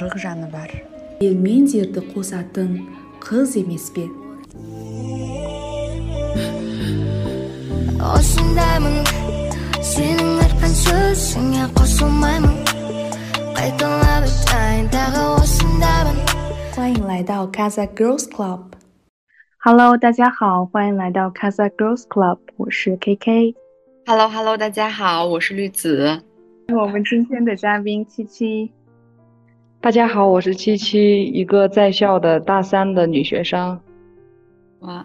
қырық жаны бар ел мен жерді қосатын қыз емес пе осындаймын сенің айтқан сөзіңе қосылмаймын қайталап айтайын тағы осындаймын 欢迎来到 Casa Girls Club。Hello，大家好，欢迎来到 Casa Girls Club，我是 KK。 Hello Hello，大家好，我是绿子。我们今天的嘉宾七七。 大家好，我是七七，一个在校的大三的女学生。哇，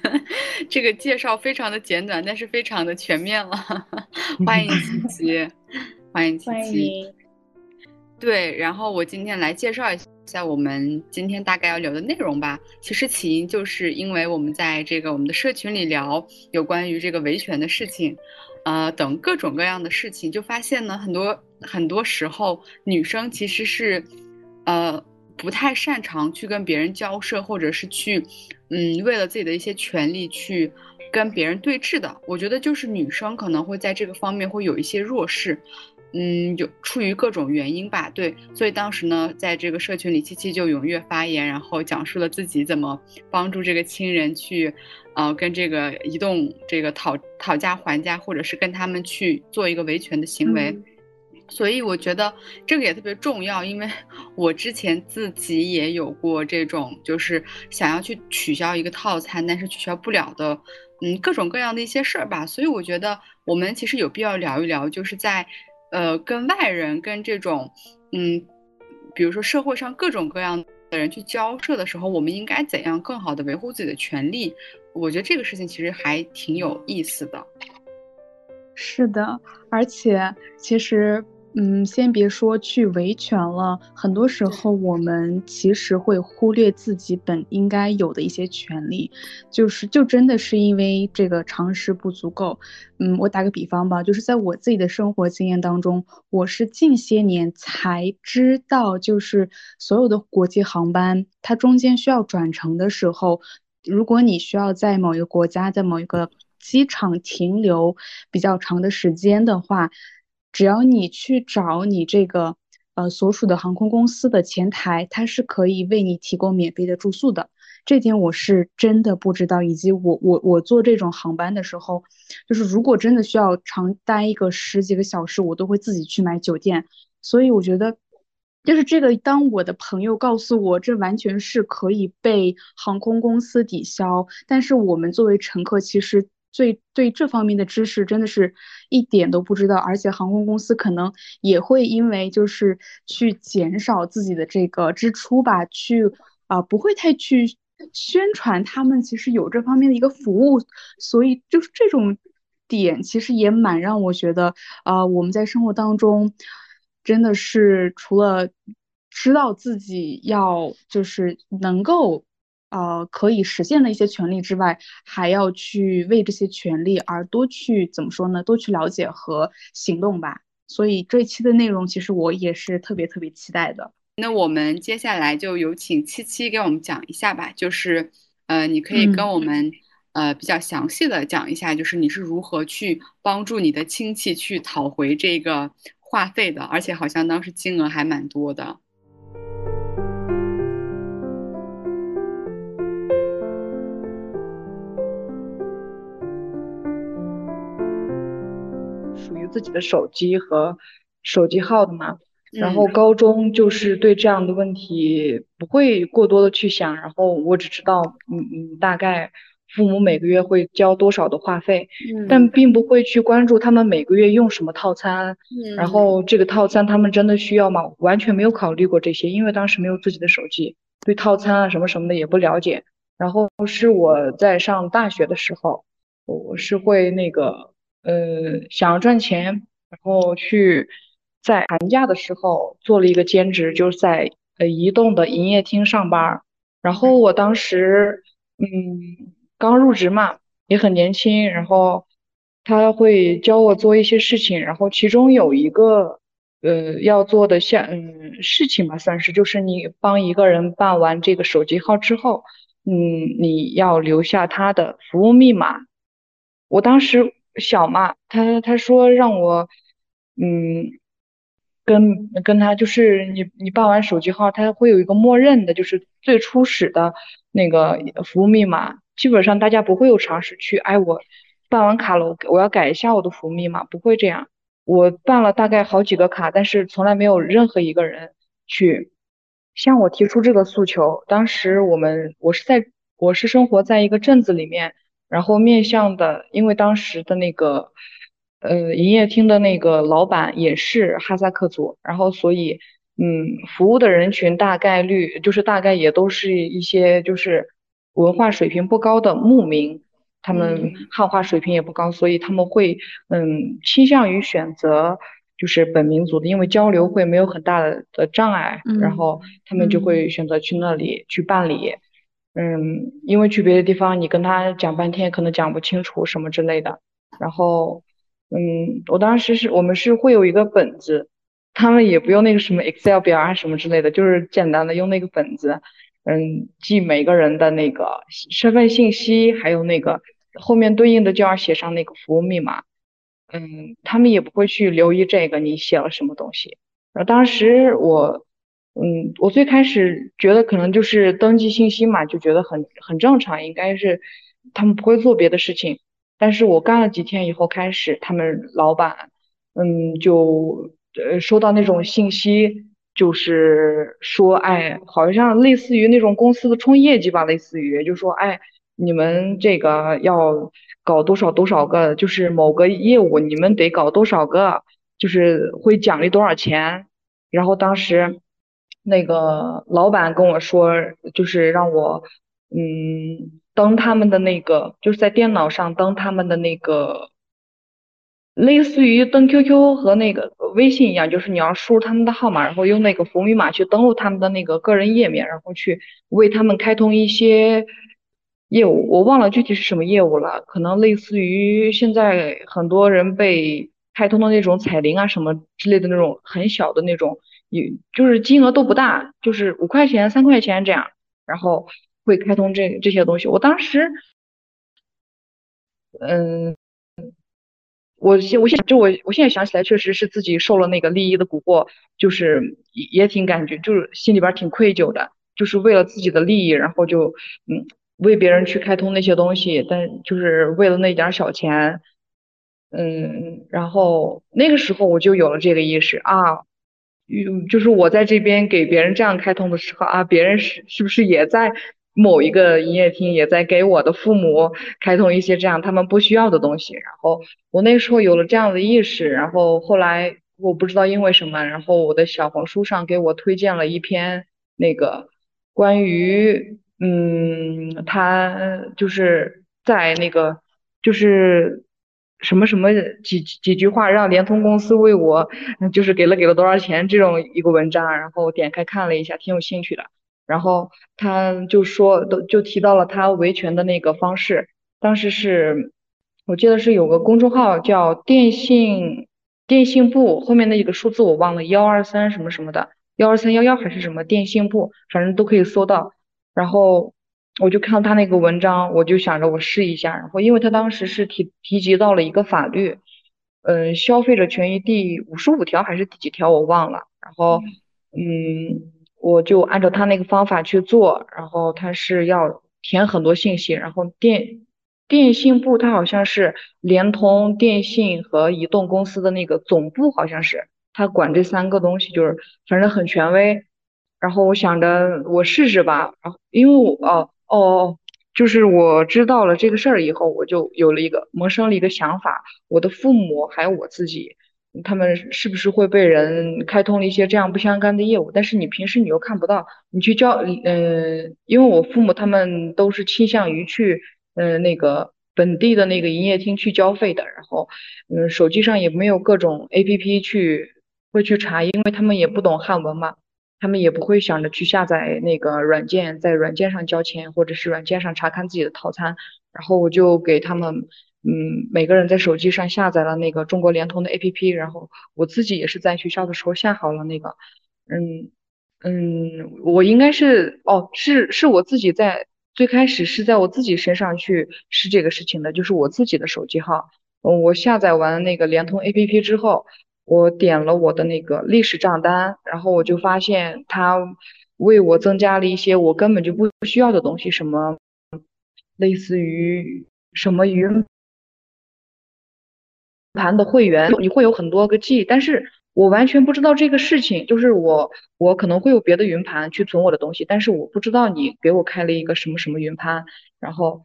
这个介绍非常的简短，但是非常的全面了。欢迎七七，欢迎七七。对，然后我今天来介绍一下我们今天大概要聊的内容吧。其实起因就是因为我们在这个我们的社群里聊有关于这个维权的事情，呃，等各种各样的事情，就发现呢，很多很多时候女生其实是，呃，不太擅长去跟别人交涉，或者是去，嗯，为了自己的一些权利去跟别人对峙的。我觉得就是女生可能会在这个方面会有一些弱势。嗯，有出于各种原因吧，对，所以当时呢，在这个社群里，七七就踊跃发言，然后讲述了自己怎么帮助这个亲人去，呃，跟这个移动这个讨讨价还价，或者是跟他们去做一个维权的行为。所以我觉得这个也特别重要，因为 我之前自己也有过这种，就是想要去取消一个套餐，但是取消不了的，嗯，各种各样的一些事儿吧。所以我觉得我们其实有必要聊一聊，就是在。呃，跟外人、跟这种，嗯，比如说社会上各种各样的人去交涉的时候，我们应该怎样更好的维护自己的权利？我觉得这个事情其实还挺有意思的。是的，而且其实，嗯，先别说去维权了，很多时候我们其实会忽略自己本应该有的一些权利，就是就真的是因为这个常识不足够。嗯，我打个比方吧，就是在我自己的生活经验当中，我是近些年才知道，就是所有的国际航班，它中间需要转乘的时候，如果你需要在某一个国家，在某一个机场停留比较长的时间的话，只要你去找你这个呃所属的航空公司的前台，他是可以为你提供免费的住宿的。这点我是真的不知道，以及我我我坐这种航班的时候，就是如果真的需要长待一个十几个小时，我都会自己去买酒店。所以我觉得，就是这个，当我的朋友告诉我这完全是可以被航空公司抵消，但是我们作为乘客，其实最对这方面的知识真的是一点都不知道，而且航空公司可能也会因为就是去减少自己的这个支出吧，去啊、不会太去。宣传他们其实有这方面的一个服务，所以就是这种点其实也蛮让我觉得，呃，我们在生活当中真的是除了知道自己要就是能够呃可以实现的一些权利之外，还要去为这些权利而多去怎么说呢？多去了解和行动吧。所以这一期的内容其实我也是特别特别期待的。那我们接下来就有请七七给我们讲一下吧，就是呃，你可以跟我们、嗯、呃比较详细的讲一下，就是你是如何去帮助你的亲戚去讨回这个话费的，而且好像当时金额还蛮多的。自己的手机和手机号的嘛。然后高中就是对这样的问题不会过多的去想，然后我只知道，嗯嗯，大概父母每个月会交多少的话费，嗯、但并不会去关注他们每个月用什么套餐，嗯、然后这个套餐他们真的需要吗？完全没有考虑过这些，因为当时没有自己的手机，对套餐啊什么什么的也不了解。然后是我在上大学的时候，我是会那个，呃，想要赚钱，然后去。在寒假的时候做了一个兼职，就是在呃移动的营业厅上班。然后我当时嗯刚入职嘛，也很年轻。然后他会教我做一些事情，然后其中有一个呃要做的项嗯事情吧，算是就是你帮一个人办完这个手机号之后，嗯你要留下他的服务密码。我当时小嘛，他他说让我嗯。跟跟他就是你你办完手机号，他会有一个默认的，就是最初始的那个服务密码。基本上大家不会有尝试去，哎，我办完卡了，我我要改一下我的服务密码，不会这样。我办了大概好几个卡，但是从来没有任何一个人去向我提出这个诉求。当时我们我是在我是生活在一个镇子里面，然后面向的，因为当时的那个。呃，营业厅的那个老板也是哈萨克族，然后所以，嗯，服务的人群大概率就是大概也都是一些就是文化水平不高的牧民，他们汉化水平也不高，所以他们会嗯倾向于选择就是本民族的，因为交流会没有很大的的障碍，然后他们就会选择去那里去办理，嗯，因为去别的地方你跟他讲半天可能讲不清楚什么之类的，然后。嗯，我当时是我们是会有一个本子，他们也不用那个什么 Excel 表啊什么之类的，就是简单的用那个本子，嗯，记每个人的那个身份信息，还有那个后面对应的就要写上那个服务密码，嗯，他们也不会去留意这个你写了什么东西。然后当时我，嗯，我最开始觉得可能就是登记信息嘛，就觉得很很正常，应该是他们不会做别的事情。但是我干了几天以后，开始他们老板，嗯，就呃收到那种信息，就是说，哎，好像类似于那种公司的冲业绩吧，类似于就说，哎，你们这个要搞多少多少个，就是某个业务，你们得搞多少个，就是会奖励多少钱。然后当时那个老板跟我说，就是让我，嗯。登他们的那个，就是在电脑上登他们的那个，类似于登 QQ 和那个微信一样，就是你要输入他们的号码，然后用那个服务密码去登录他们的那个个人页面，然后去为他们开通一些业务。我忘了具体是什么业务了，可能类似于现在很多人被开通的那种彩铃啊什么之类的那种很小的那种，也就是金额都不大，就是五块钱、三块钱这样，然后。会开通这这些东西，我当时，嗯，我现我现就我我现在想起来，确实是自己受了那个利益的蛊惑，就是也也挺感觉，就是心里边挺愧疚的，就是为了自己的利益，然后就嗯为别人去开通那些东西，但就是为了那点小钱，嗯，然后那个时候我就有了这个意识啊，嗯，就是我在这边给别人这样开通的时候啊，别人是是不是也在。某一个营业厅也在给我的父母开通一些这样他们不需要的东西，然后我那时候有了这样的意识，然后后来我不知道因为什么，然后我的小红书上给我推荐了一篇那个关于嗯，他就是在那个就是什么什么几几句话让联通公司为我就是给了给了多少钱这种一个文章，然后点开看了一下，挺有兴趣的。然后他就说，都就提到了他维权的那个方式。当时是，我记得是有个公众号叫电信电信部，后面那几个数字我忘了，幺二三什么什么的，幺二三幺幺还是什么电信部，反正都可以搜到。然后我就看到他那个文章，我就想着我试一下。然后因为他当时是提提及到了一个法律，嗯，消费者权益第五十五条还是第几条我忘了。然后，嗯。我就按照他那个方法去做，然后他是要填很多信息，然后电电信部他好像是联通、电信和移动公司的那个总部，好像是他管这三个东西，就是反正很权威。然后我想着我试试吧，然后因为我哦哦，就是我知道了这个事儿以后，我就有了一个萌生了一个想法，我的父母还有我自己。他们是不是会被人开通了一些这样不相干的业务？但是你平时你又看不到，你去交，嗯，因为我父母他们都是倾向于去，嗯，那个本地的那个营业厅去交费的，然后，嗯，手机上也没有各种 APP 去会去查，因为他们也不懂汉文嘛，他们也不会想着去下载那个软件，在软件上交钱，或者是软件上查看自己的套餐，然后我就给他们。嗯，每个人在手机上下载了那个中国联通的 APP，然后我自己也是在学校的时候下好了那个，嗯嗯，我应该是哦，是是我自己在最开始是在我自己身上去试这个事情的，就是我自己的手机号，嗯，我下载完那个联通 APP 之后，我点了我的那个历史账单，然后我就发现他为我增加了一些我根本就不需要的东西，什么类似于什么云盘的会员，你会有很多个 G，但是我完全不知道这个事情，就是我我可能会有别的云盘去存我的东西，但是我不知道你给我开了一个什么什么云盘，然后。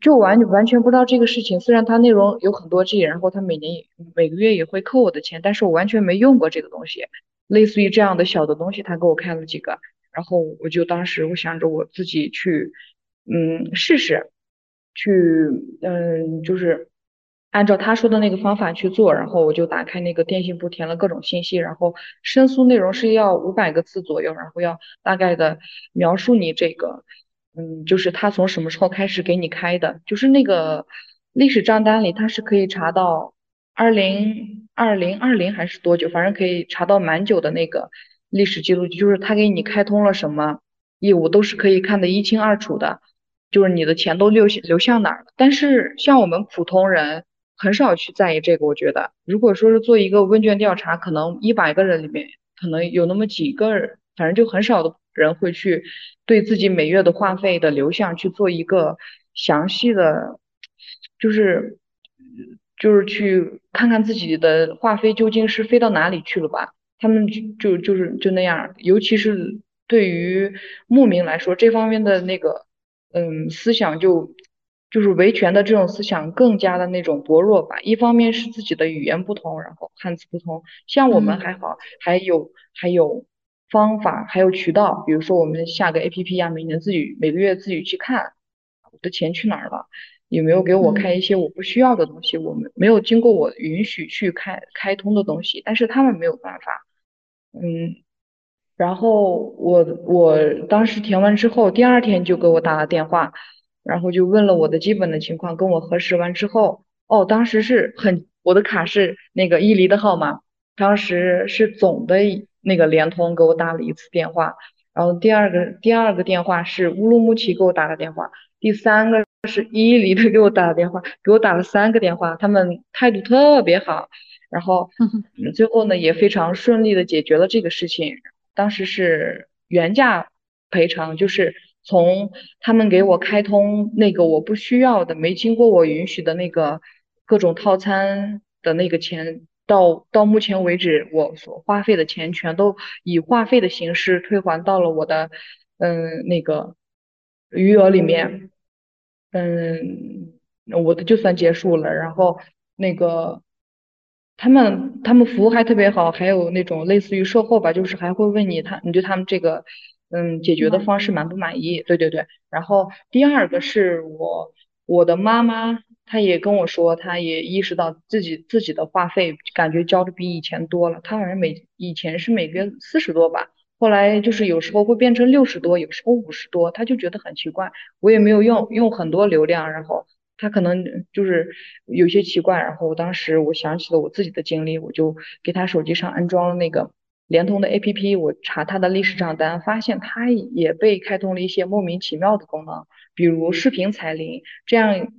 就完完全不知道这个事情，虽然它内容有很多 G，然后它每年每个月也会扣我的钱，但是我完全没用过这个东西。类似于这样的小的东西，他给我开了几个，然后我就当时我想着我自己去，嗯，试试，去，嗯，就是按照他说的那个方法去做，然后我就打开那个电信部填了各种信息，然后申诉内容是要五百个字左右，然后要大概的描述你这个。嗯，就是他从什么时候开始给你开的？就是那个历史账单里，他是可以查到二零二零二零还是多久？反正可以查到蛮久的那个历史记录，就是他给你开通了什么业务，都是可以看得一清二楚的。就是你的钱都流流向哪儿了？但是像我们普通人很少去在意这个。我觉得，如果说是做一个问卷调查，可能一百个人里面可能有那么几个人，反正就很少的。人会去对自己每月的话费的流向去做一个详细的，就是就是去看看自己的话费究竟是飞到哪里去了吧。他们就就是就那样，尤其是对于牧民来说，这方面的那个嗯思想就就是维权的这种思想更加的那种薄弱吧。一方面是自己的语言不同，然后汉字不同，像我们还好，还有还有。方法还有渠道，比如说我们下个 A P P 呀，每年自己每个月自己去看我的钱去哪儿了，有没有给我开一些我不需要的东西，我们没有经过我允许去开开通的东西，但是他们没有办法，嗯，然后我我当时填完之后，第二天就给我打了电话，然后就问了我的基本的情况，跟我核实完之后，哦，当时是很我的卡是那个伊犁的号码，当时是总的。那个联通给我打了一次电话，然后第二个第二个电话是乌鲁木齐给我打的电话，第三个是伊犁的给我打的电话，给我打了三个电话，他们态度特别好，然后 最后呢也非常顺利的解决了这个事情。当时是原价赔偿，就是从他们给我开通那个我不需要的、没经过我允许的那个各种套餐的那个钱。到到目前为止，我所花费的钱全都以话费的形式退还到了我的嗯那个余额里面，嗯，我的就算结束了。然后那个他们他们服务还特别好，还有那种类似于售后吧，就是还会问你他你对他们这个嗯解决的方式满不满意？对对对。然后第二个是我我的妈妈。她也跟我说，她也意识到自己自己的话费感觉交的比以前多了。她好像每以前是每个月四十多吧，后来就是有时候会变成六十多，有时候五十多，她就觉得很奇怪。我也没有用用很多流量，然后她可能就是有些奇怪。然后当时我想起了我自己的经历，我就给她手机上安装了那个联通的 APP，我查他的历史账单，发现他也被开通了一些莫名其妙的功能，比如视频彩铃这样。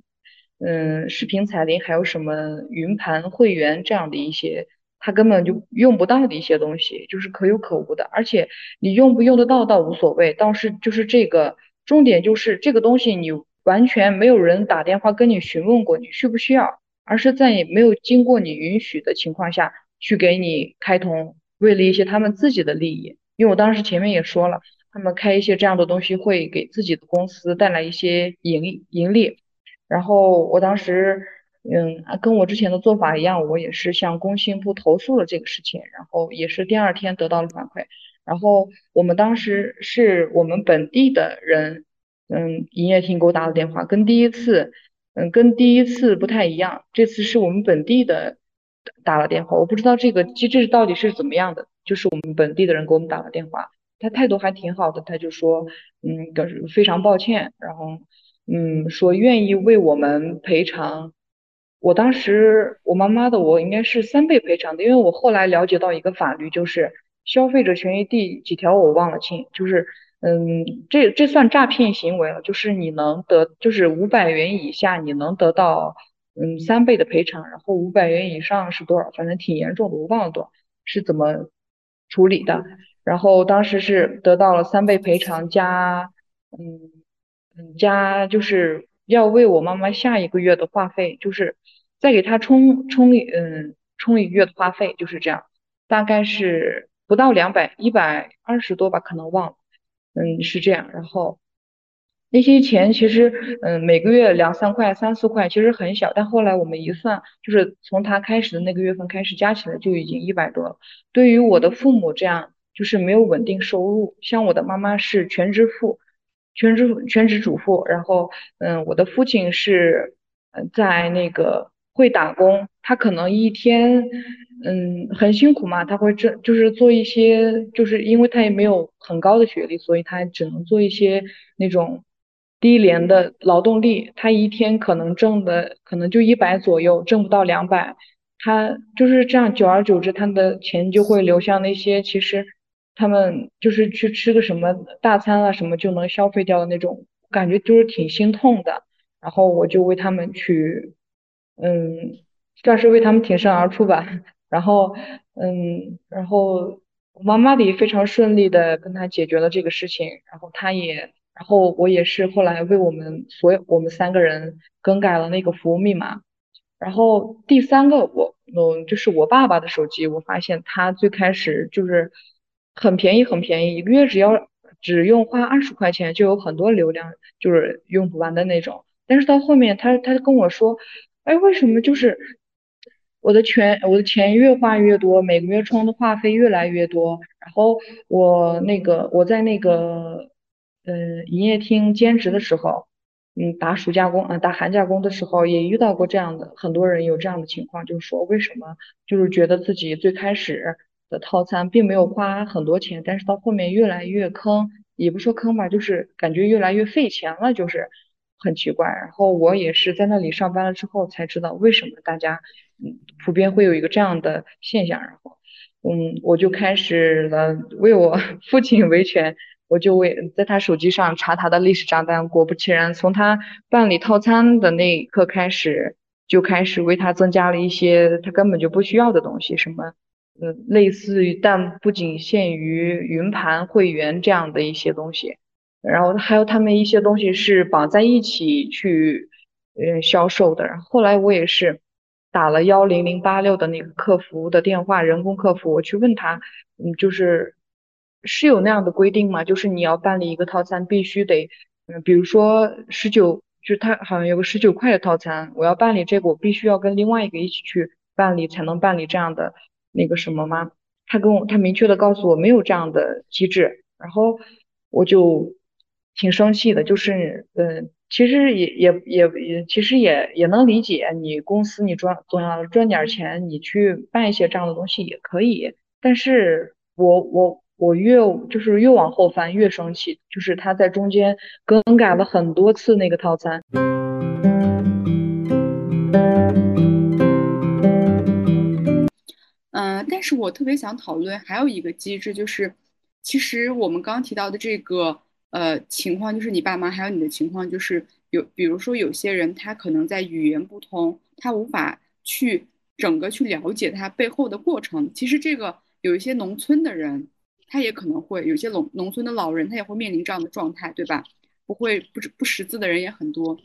嗯，视频彩铃还有什么云盘会员这样的一些，他根本就用不到的一些东西，就是可有可无的。而且你用不用得到倒无所谓，倒是就是这个重点就是这个东西你完全没有人打电话跟你询问过你需不需要，而是在没有经过你允许的情况下去给你开通，为了一些他们自己的利益。因为我当时前面也说了，他们开一些这样的东西会给自己的公司带来一些盈盈利。然后我当时，嗯，跟我之前的做法一样，我也是向工信部投诉了这个事情，然后也是第二天得到了反馈。然后我们当时是我们本地的人，嗯，营业厅给我打的电话，跟第一次，嗯，跟第一次不太一样，这次是我们本地的打了电话，我不知道这个机制到底是怎么样的，就是我们本地的人给我们打了电话，他态度还挺好的，他就说，嗯，表示非常抱歉，然后。嗯，说愿意为我们赔偿。我当时我妈妈的我应该是三倍赔偿的，因为我后来了解到一个法律，就是消费者权益第几条我忘了清，就是嗯，这这算诈骗行为了，就是你能得就是五百元以下你能得到嗯三倍的赔偿，然后五百元以上是多少？反正挺严重的，我忘了多少是怎么处理的。然后当时是得到了三倍赔偿加嗯嗯加就是要为我妈妈下一个月的话费，就是再给她充充嗯充一个月的话费，就是这样，大概是不到两百一百二十多吧，可能忘了，嗯是这样，然后。那些钱其实，嗯，每个月两三块、三四块，其实很小。但后来我们一算，就是从他开始的那个月份开始加起来就已经一百多了。对于我的父母这样，就是没有稳定收入，像我的妈妈是全职妇，全职全职主妇，然后，嗯，我的父亲是，嗯，在那个会打工，他可能一天，嗯，很辛苦嘛，他会这就是做一些，就是因为他也没有很高的学历，所以他只能做一些那种。低廉的劳动力，他一天可能挣的可能就一百左右，挣不到两百，他就是这样，久而久之，他的钱就会流向那些其实他们就是去吃个什么大餐啊什么就能消费掉的那种，感觉就是挺心痛的。然后我就为他们去，嗯，算是为他们挺身而出吧。然后，嗯，然后我妈妈也非常顺利的跟他解决了这个事情，然后他也。然后我也是后来为我们所有我们三个人更改了那个服务密码。然后第三个我嗯就是我爸爸的手机，我发现他最开始就是很便宜很便宜，一个月只要只用花二十块钱就有很多流量，就是用不完的那种。但是到后面他他跟我说，哎为什么就是我的钱我的钱越花越多，每个月充的话费越来越多，然后我那个我在那个。呃，营业厅兼职的时候，嗯，打暑假工，嗯，打寒假工的时候，也遇到过这样的，很多人有这样的情况，就是说为什么，就是觉得自己最开始的套餐并没有花很多钱，但是到后面越来越坑，也不说坑吧，就是感觉越来越费钱了，就是很奇怪。然后我也是在那里上班了之后才知道为什么大家，嗯，普遍会有一个这样的现象。然后，嗯，我就开始了为我 父亲维权。我就为在他手机上查他的历史账单，果不其然，从他办理套餐的那一刻开始，就开始为他增加了一些他根本就不需要的东西，什么，嗯，类似于但不仅限于云盘会员这样的一些东西，然后还有他们一些东西是绑在一起去，嗯，销售的。然后后来我也是打了幺零零八六的那个客服的电话，人工客服，我去问他，嗯，就是。是有那样的规定吗？就是你要办理一个套餐，必须得，嗯，比如说十九，就是他好像有个十九块的套餐，我要办理这个，我必须要跟另外一个一起去办理，才能办理这样的那个什么吗？他跟我，他明确的告诉我没有这样的机制，然后我就挺生气的，就是，嗯，其实也也也也，其实也也能理解，你公司你赚总要赚点钱，你去办一些这样的东西也可以，但是我我。我越就是越往后翻越生气，就是他在中间更改了很多次那个套餐。嗯，但是我特别想讨论还有一个机制，就是其实我们刚提到的这个呃情况，就是你爸妈还有你的情况，就是有比如说有些人他可能在语言不通，他无法去整个去了解他背后的过程。其实这个有一些农村的人。他也可能会有些农农村的老人，他也会面临这样的状态，对吧？不会不不识字的人也很多。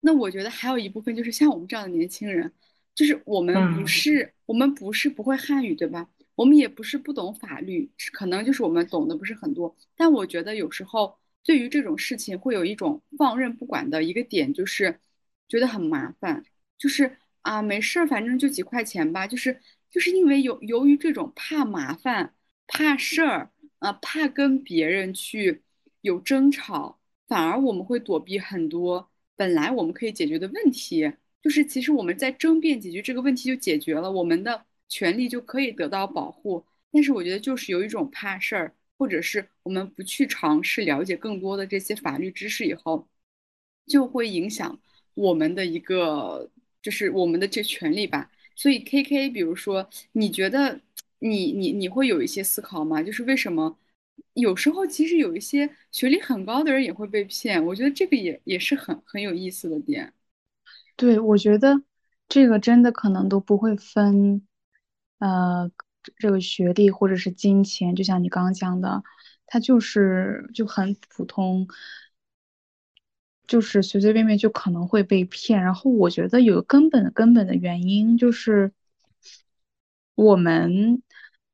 那我觉得还有一部分就是像我们这样的年轻人，就是我们不是我们不是不会汉语，对吧？我们也不是不懂法律，可能就是我们懂得不是很多。但我觉得有时候对于这种事情会有一种放任不管的一个点，就是觉得很麻烦，就是啊没事儿，反正就几块钱吧，就是就是因为由由于这种怕麻烦。怕事儿啊，怕跟别人去有争吵，反而我们会躲避很多本来我们可以解决的问题。就是其实我们在争辩解决这个问题就解决了，我们的权利就可以得到保护。但是我觉得就是有一种怕事儿，或者是我们不去尝试了解更多的这些法律知识以后，就会影响我们的一个就是我们的这权利吧。所以 K K，比如说你觉得？你你你会有一些思考吗？就是为什么有时候其实有一些学历很高的人也会被骗？我觉得这个也也是很很有意思的点。对，我觉得这个真的可能都不会分，呃，这个学历或者是金钱，就像你刚刚讲的，他就是就很普通，就是随随便便就可能会被骗。然后我觉得有根本根本的原因就是，我们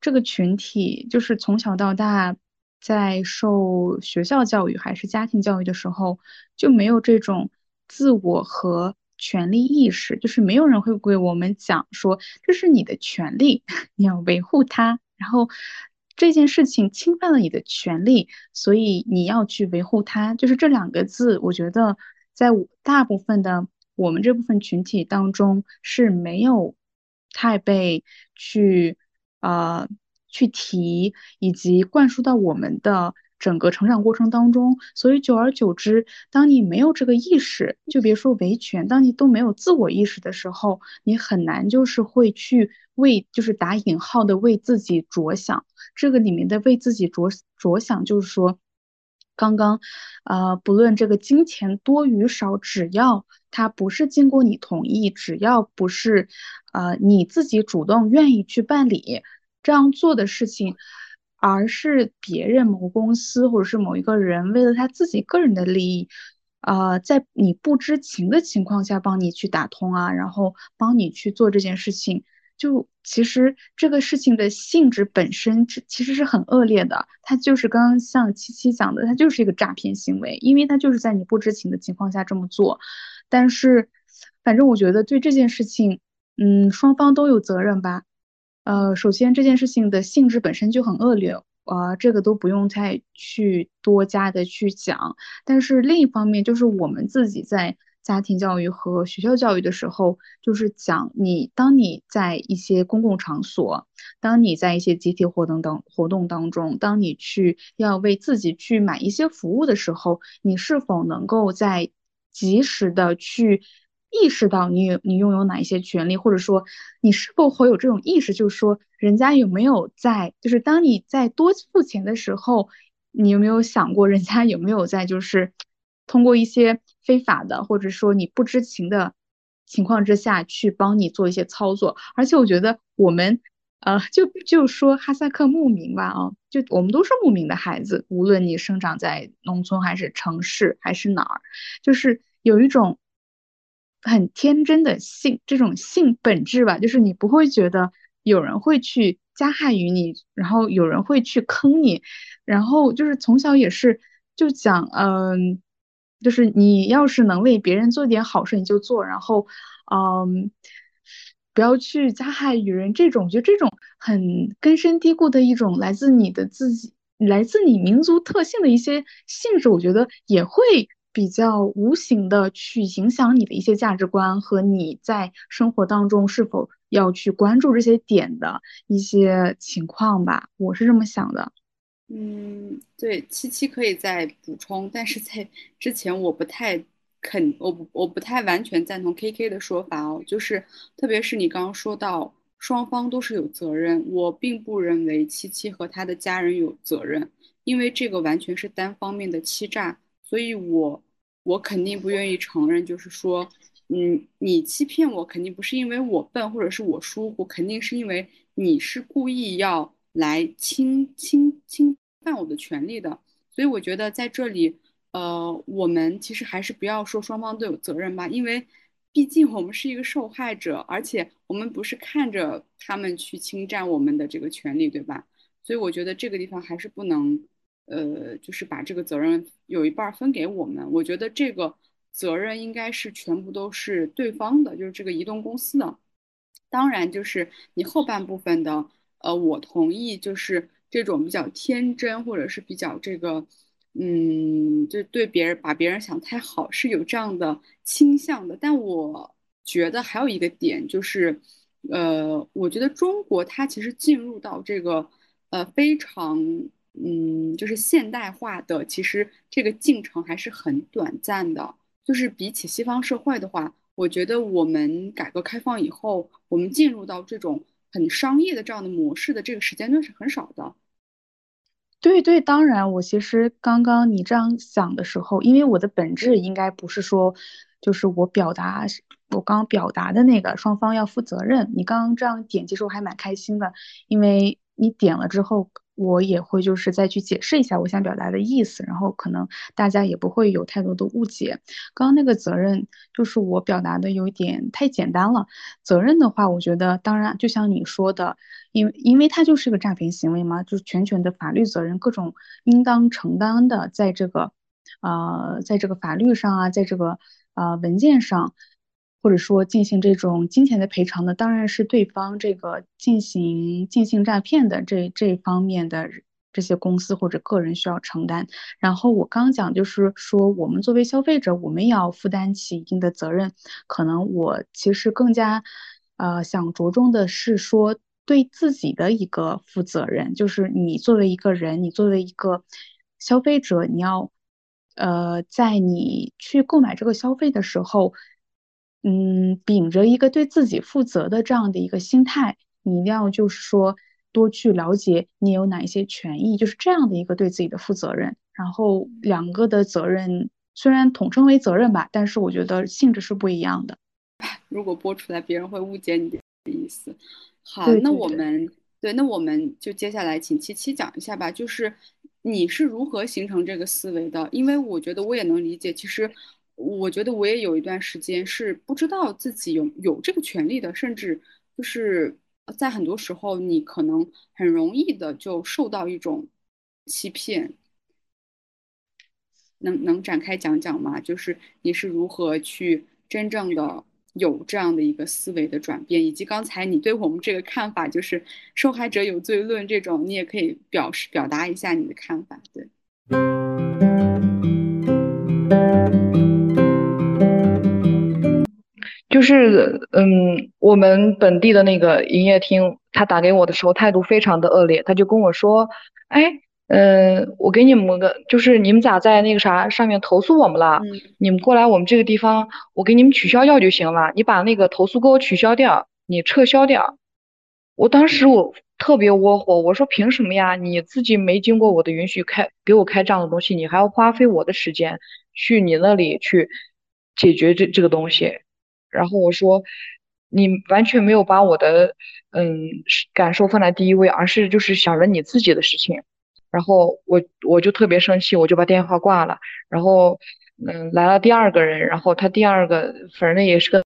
这个群体就是从小到大在受学校教育还是家庭教育的时候，就没有这种自我和。权利意识就是没有人会给我们讲说这是你的权利，你要维护它。然后这件事情侵犯了你的权利，所以你要去维护它。就是这两个字，我觉得在大部分的我们这部分群体当中是没有太被去呃去提以及灌输到我们的。整个成长过程当中，所以久而久之，当你没有这个意识，就别说维权，当你都没有自我意识的时候，你很难就是会去为，就是打引号的为自己着想。这个里面的为自己着着想，就是说，刚刚，呃，不论这个金钱多与少，只要它不是经过你同意，只要不是，呃，你自己主动愿意去办理这样做的事情。而是别人某个公司或者是某一个人为了他自己个人的利益，呃，在你不知情的情况下帮你去打通啊，然后帮你去做这件事情，就其实这个事情的性质本身其实是很恶劣的，它就是刚刚像七七讲的，它就是一个诈骗行为，因为它就是在你不知情的情况下这么做。但是，反正我觉得对这件事情，嗯，双方都有责任吧。呃，首先这件事情的性质本身就很恶劣，呃，这个都不用再去多加的去讲。但是另一方面，就是我们自己在家庭教育和学校教育的时候，就是讲你当你在一些公共场所，当你在一些集体活动等活动当中，当你去要为自己去买一些服务的时候，你是否能够在及时的去。意识到你有你拥有哪一些权利，或者说你是否会有这种意识，就是说人家有没有在，就是当你在多付钱的时候，你有没有想过人家有没有在，就是通过一些非法的，或者说你不知情的情况之下去帮你做一些操作？而且我觉得我们，呃，就就说哈萨克牧民吧，啊，就我们都是牧民的孩子，无论你生长在农村还是城市还是哪儿，就是有一种。很天真的性，这种性本质吧，就是你不会觉得有人会去加害于你，然后有人会去坑你，然后就是从小也是就讲，嗯，就是你要是能为别人做点好事，你就做，然后，嗯，不要去加害于人。这种，就这种很根深蒂固的一种来自你的自己，来自你民族特性的一些性质，我觉得也会。比较无形的去影响你的一些价值观和你在生活当中是否要去关注这些点的一些情况吧，我是这么想的。嗯，对，七七可以再补充，但是在之前我不太肯，我我不太完全赞同 K K 的说法哦，就是特别是你刚刚说到双方都是有责任，我并不认为七七和他的家人有责任，因为这个完全是单方面的欺诈。所以，我我肯定不愿意承认，就是说，嗯，你欺骗我，肯定不是因为我笨或者是我疏忽，肯定是因为你是故意要来侵侵侵犯我的权利的。所以，我觉得在这里，呃，我们其实还是不要说双方都有责任吧，因为毕竟我们是一个受害者，而且我们不是看着他们去侵占我们的这个权利，对吧？所以，我觉得这个地方还是不能。呃，就是把这个责任有一半分给我们，我觉得这个责任应该是全部都是对方的，就是这个移动公司的。当然，就是你后半部分的，呃，我同意，就是这种比较天真或者是比较这个，嗯，就对别人把别人想太好是有这样的倾向的。但我觉得还有一个点就是，呃，我觉得中国它其实进入到这个，呃，非常。嗯，就是现代化的，其实这个进程还是很短暂的。就是比起西方社会的话，我觉得我们改革开放以后，我们进入到这种很商业的这样的模式的这个时间段是很少的。对对，当然，我其实刚刚你这样想的时候，因为我的本质应该不是说就是我表达我刚表达的那个双方要负责任。你刚刚这样点，其实我还蛮开心的，因为你点了之后。我也会就是再去解释一下我想表达的意思，然后可能大家也不会有太多的误解。刚刚那个责任就是我表达的有点太简单了。责任的话，我觉得当然就像你说的，因为因为它就是个诈骗行为嘛，就是全权的法律责任，各种应当承担的，在这个呃，在这个法律上啊，在这个呃文件上。或者说进行这种金钱的赔偿的，当然是对方这个进行进行诈骗的这这方面的这些公司或者个人需要承担。然后我刚讲就是说，我们作为消费者，我们也要负担起一定的责任。可能我其实更加呃想着重的是说，对自己的一个负责任，就是你作为一个人，你作为一个消费者，你要呃在你去购买这个消费的时候。嗯，秉着一个对自己负责的这样的一个心态，你一定要就是说多去了解你有哪一些权益，就是这样的一个对自己的负责任。然后两个的责任虽然统称为责任吧，但是我觉得性质是不一样的。如果播出来，别人会误解你的意思。好，那我们对，那我们就接下来请七七讲一下吧，就是你是如何形成这个思维的？因为我觉得我也能理解，其实。我觉得我也有一段时间是不知道自己有有这个权利的，甚至就是在很多时候，你可能很容易的就受到一种欺骗。能能展开讲讲吗？就是你是如何去真正的有这样的一个思维的转变，以及刚才你对我们这个看法，就是受害者有罪论这种，你也可以表示表达一下你的看法，对。就是嗯，我们本地的那个营业厅，他打给我的时候态度非常的恶劣，他就跟我说，哎，嗯，我给你们个，就是你们咋在那个啥上面投诉我们了？你们过来我们这个地方，我给你们取消掉就行了。你把那个投诉给我取消掉，你撤销掉。我当时我特别窝火，我说凭什么呀？你自己没经过我的允许开给我开这样的东西，你还要花费我的时间去你那里去解决这这个东西。然后我说，你完全没有把我的嗯感受放在第一位，而是就是想着你自己的事情。然后我我就特别生气，我就把电话挂了。然后嗯来了第二个人，然后他第二个反正也是跟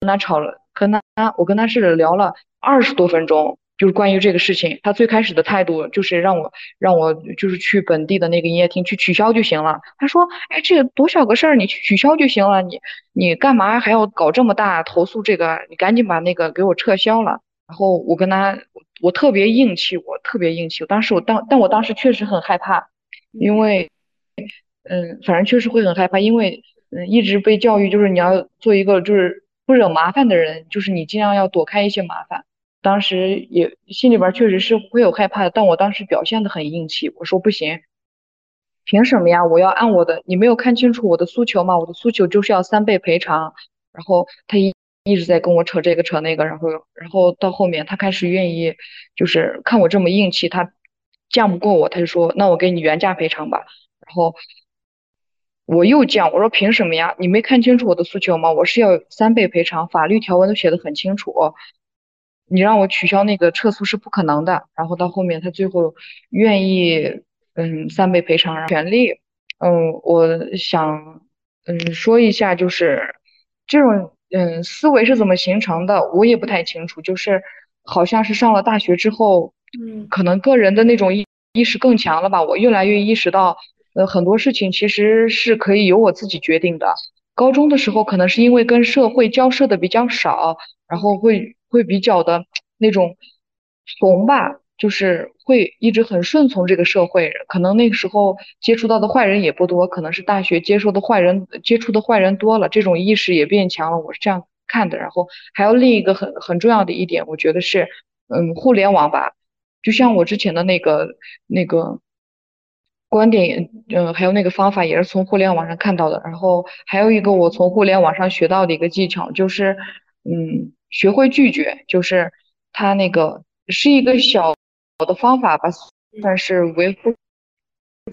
跟他吵了，跟他我跟他是聊了二十多分钟。就是关于这个事情，他最开始的态度就是让我让我就是去本地的那个营业厅去取消就行了。他说：“哎，这个多小个事儿，你去取消就行了，你你干嘛还要搞这么大投诉这个？你赶紧把那个给我撤销了。”然后我跟他，我特别硬气，我特别硬气。当时我当，但我当时确实很害怕，因为，嗯，反正确实会很害怕，因为嗯一直被教育就是你要做一个就是不惹麻烦的人，就是你尽量要躲开一些麻烦。当时也心里边确实是会有害怕的，但我当时表现的很硬气，我说不行，凭什么呀？我要按我的，你没有看清楚我的诉求吗？我的诉求就是要三倍赔偿。然后他一一直在跟我扯这个扯那个，然后然后到后面他开始愿意，就是看我这么硬气，他犟不过我，他就说那我给你原价赔偿吧。然后我又犟，我说凭什么呀？你没看清楚我的诉求吗？我是要三倍赔偿，法律条文都写的很清楚。你让我取消那个撤诉是不可能的，然后到后面他最后愿意，嗯，三倍赔偿权利，嗯，我想，嗯，说一下就是这种，嗯，思维是怎么形成的，我也不太清楚，就是好像是上了大学之后，嗯，可能个人的那种意意识更强了吧，我越来越意识到，呃，很多事情其实是可以由我自己决定的。高中的时候可能是因为跟社会交涉的比较少，然后会。会比较的那种怂吧，就是会一直很顺从这个社会。可能那个时候接触到的坏人也不多，可能是大学接受的坏人接触的坏人多了，这种意识也变强了。我是这样看的。然后还有另一个很很重要的一点，我觉得是，嗯，互联网吧，就像我之前的那个那个观点，嗯，还有那个方法也是从互联网上看到的。然后还有一个我从互联网上学到的一个技巧，就是，嗯。学会拒绝，就是他那个是一个小的方法吧，算是维护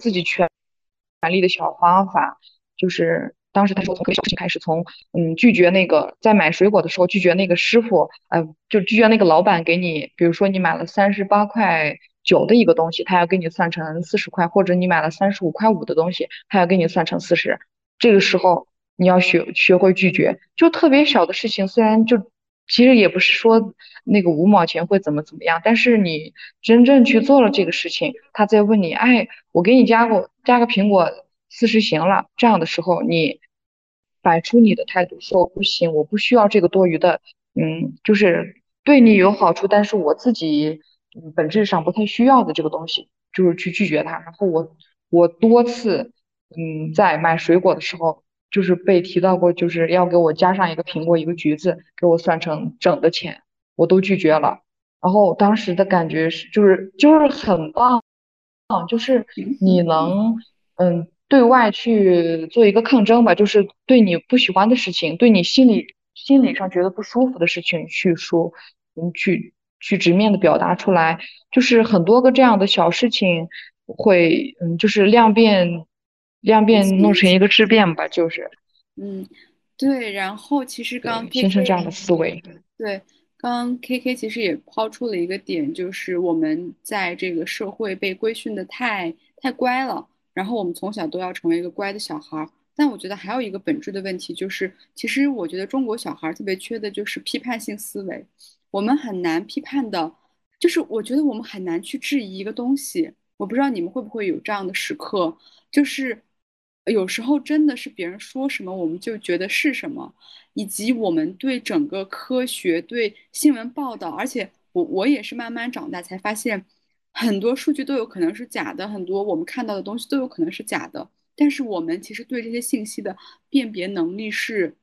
自己权权利的小方法。就是当时他说从可以小事情开始，从嗯拒绝那个在买水果的时候拒绝那个师傅，呃，就拒绝那个老板给你，比如说你买了三十八块九的一个东西，他要给你算成四十块，或者你买了三十五块五的东西，他要给你算成四十。这个时候你要学学会拒绝，就特别小的事情，虽然就其实也不是说那个五毛钱会怎么怎么样，但是你真正去做了这个事情，他再问你，哎，我给你加个加个苹果四十行了，这样的时候你摆出你的态度，说不行，我不需要这个多余的，嗯，就是对你有好处，但是我自己本质上不太需要的这个东西，就是去拒绝他。然后我我多次。嗯，在买水果的时候，就是被提到过，就是要给我加上一个苹果，一个橘子，给我算成整的钱，我都拒绝了。然后当时的感觉是，就是就是很棒，就是你能嗯对外去做一个抗争吧，就是对你不喜欢的事情，对你心里心理上觉得不舒服的事情去说，嗯，去去直面的表达出来，就是很多个这样的小事情会嗯，就是量变。量变弄成一个质变吧，就是，嗯，对。然后其实刚形成这样的思维，对。刚 K K 其实也抛出了一个点，就是我们在这个社会被规训的太太乖了，然后我们从小都要成为一个乖的小孩。但我觉得还有一个本质的问题，就是其实我觉得中国小孩特别缺的就是批判性思维，我们很难批判的，就是我觉得我们很难去质疑一个东西。我不知道你们会不会有这样的时刻，就是。有时候真的是别人说什么我们就觉得是什么，以及我们对整个科学、对新闻报道，而且我我也是慢慢长大才发现，很多数据都有可能是假的，很多我们看到的东西都有可能是假的。但是我们其实对这些信息的辨别能力是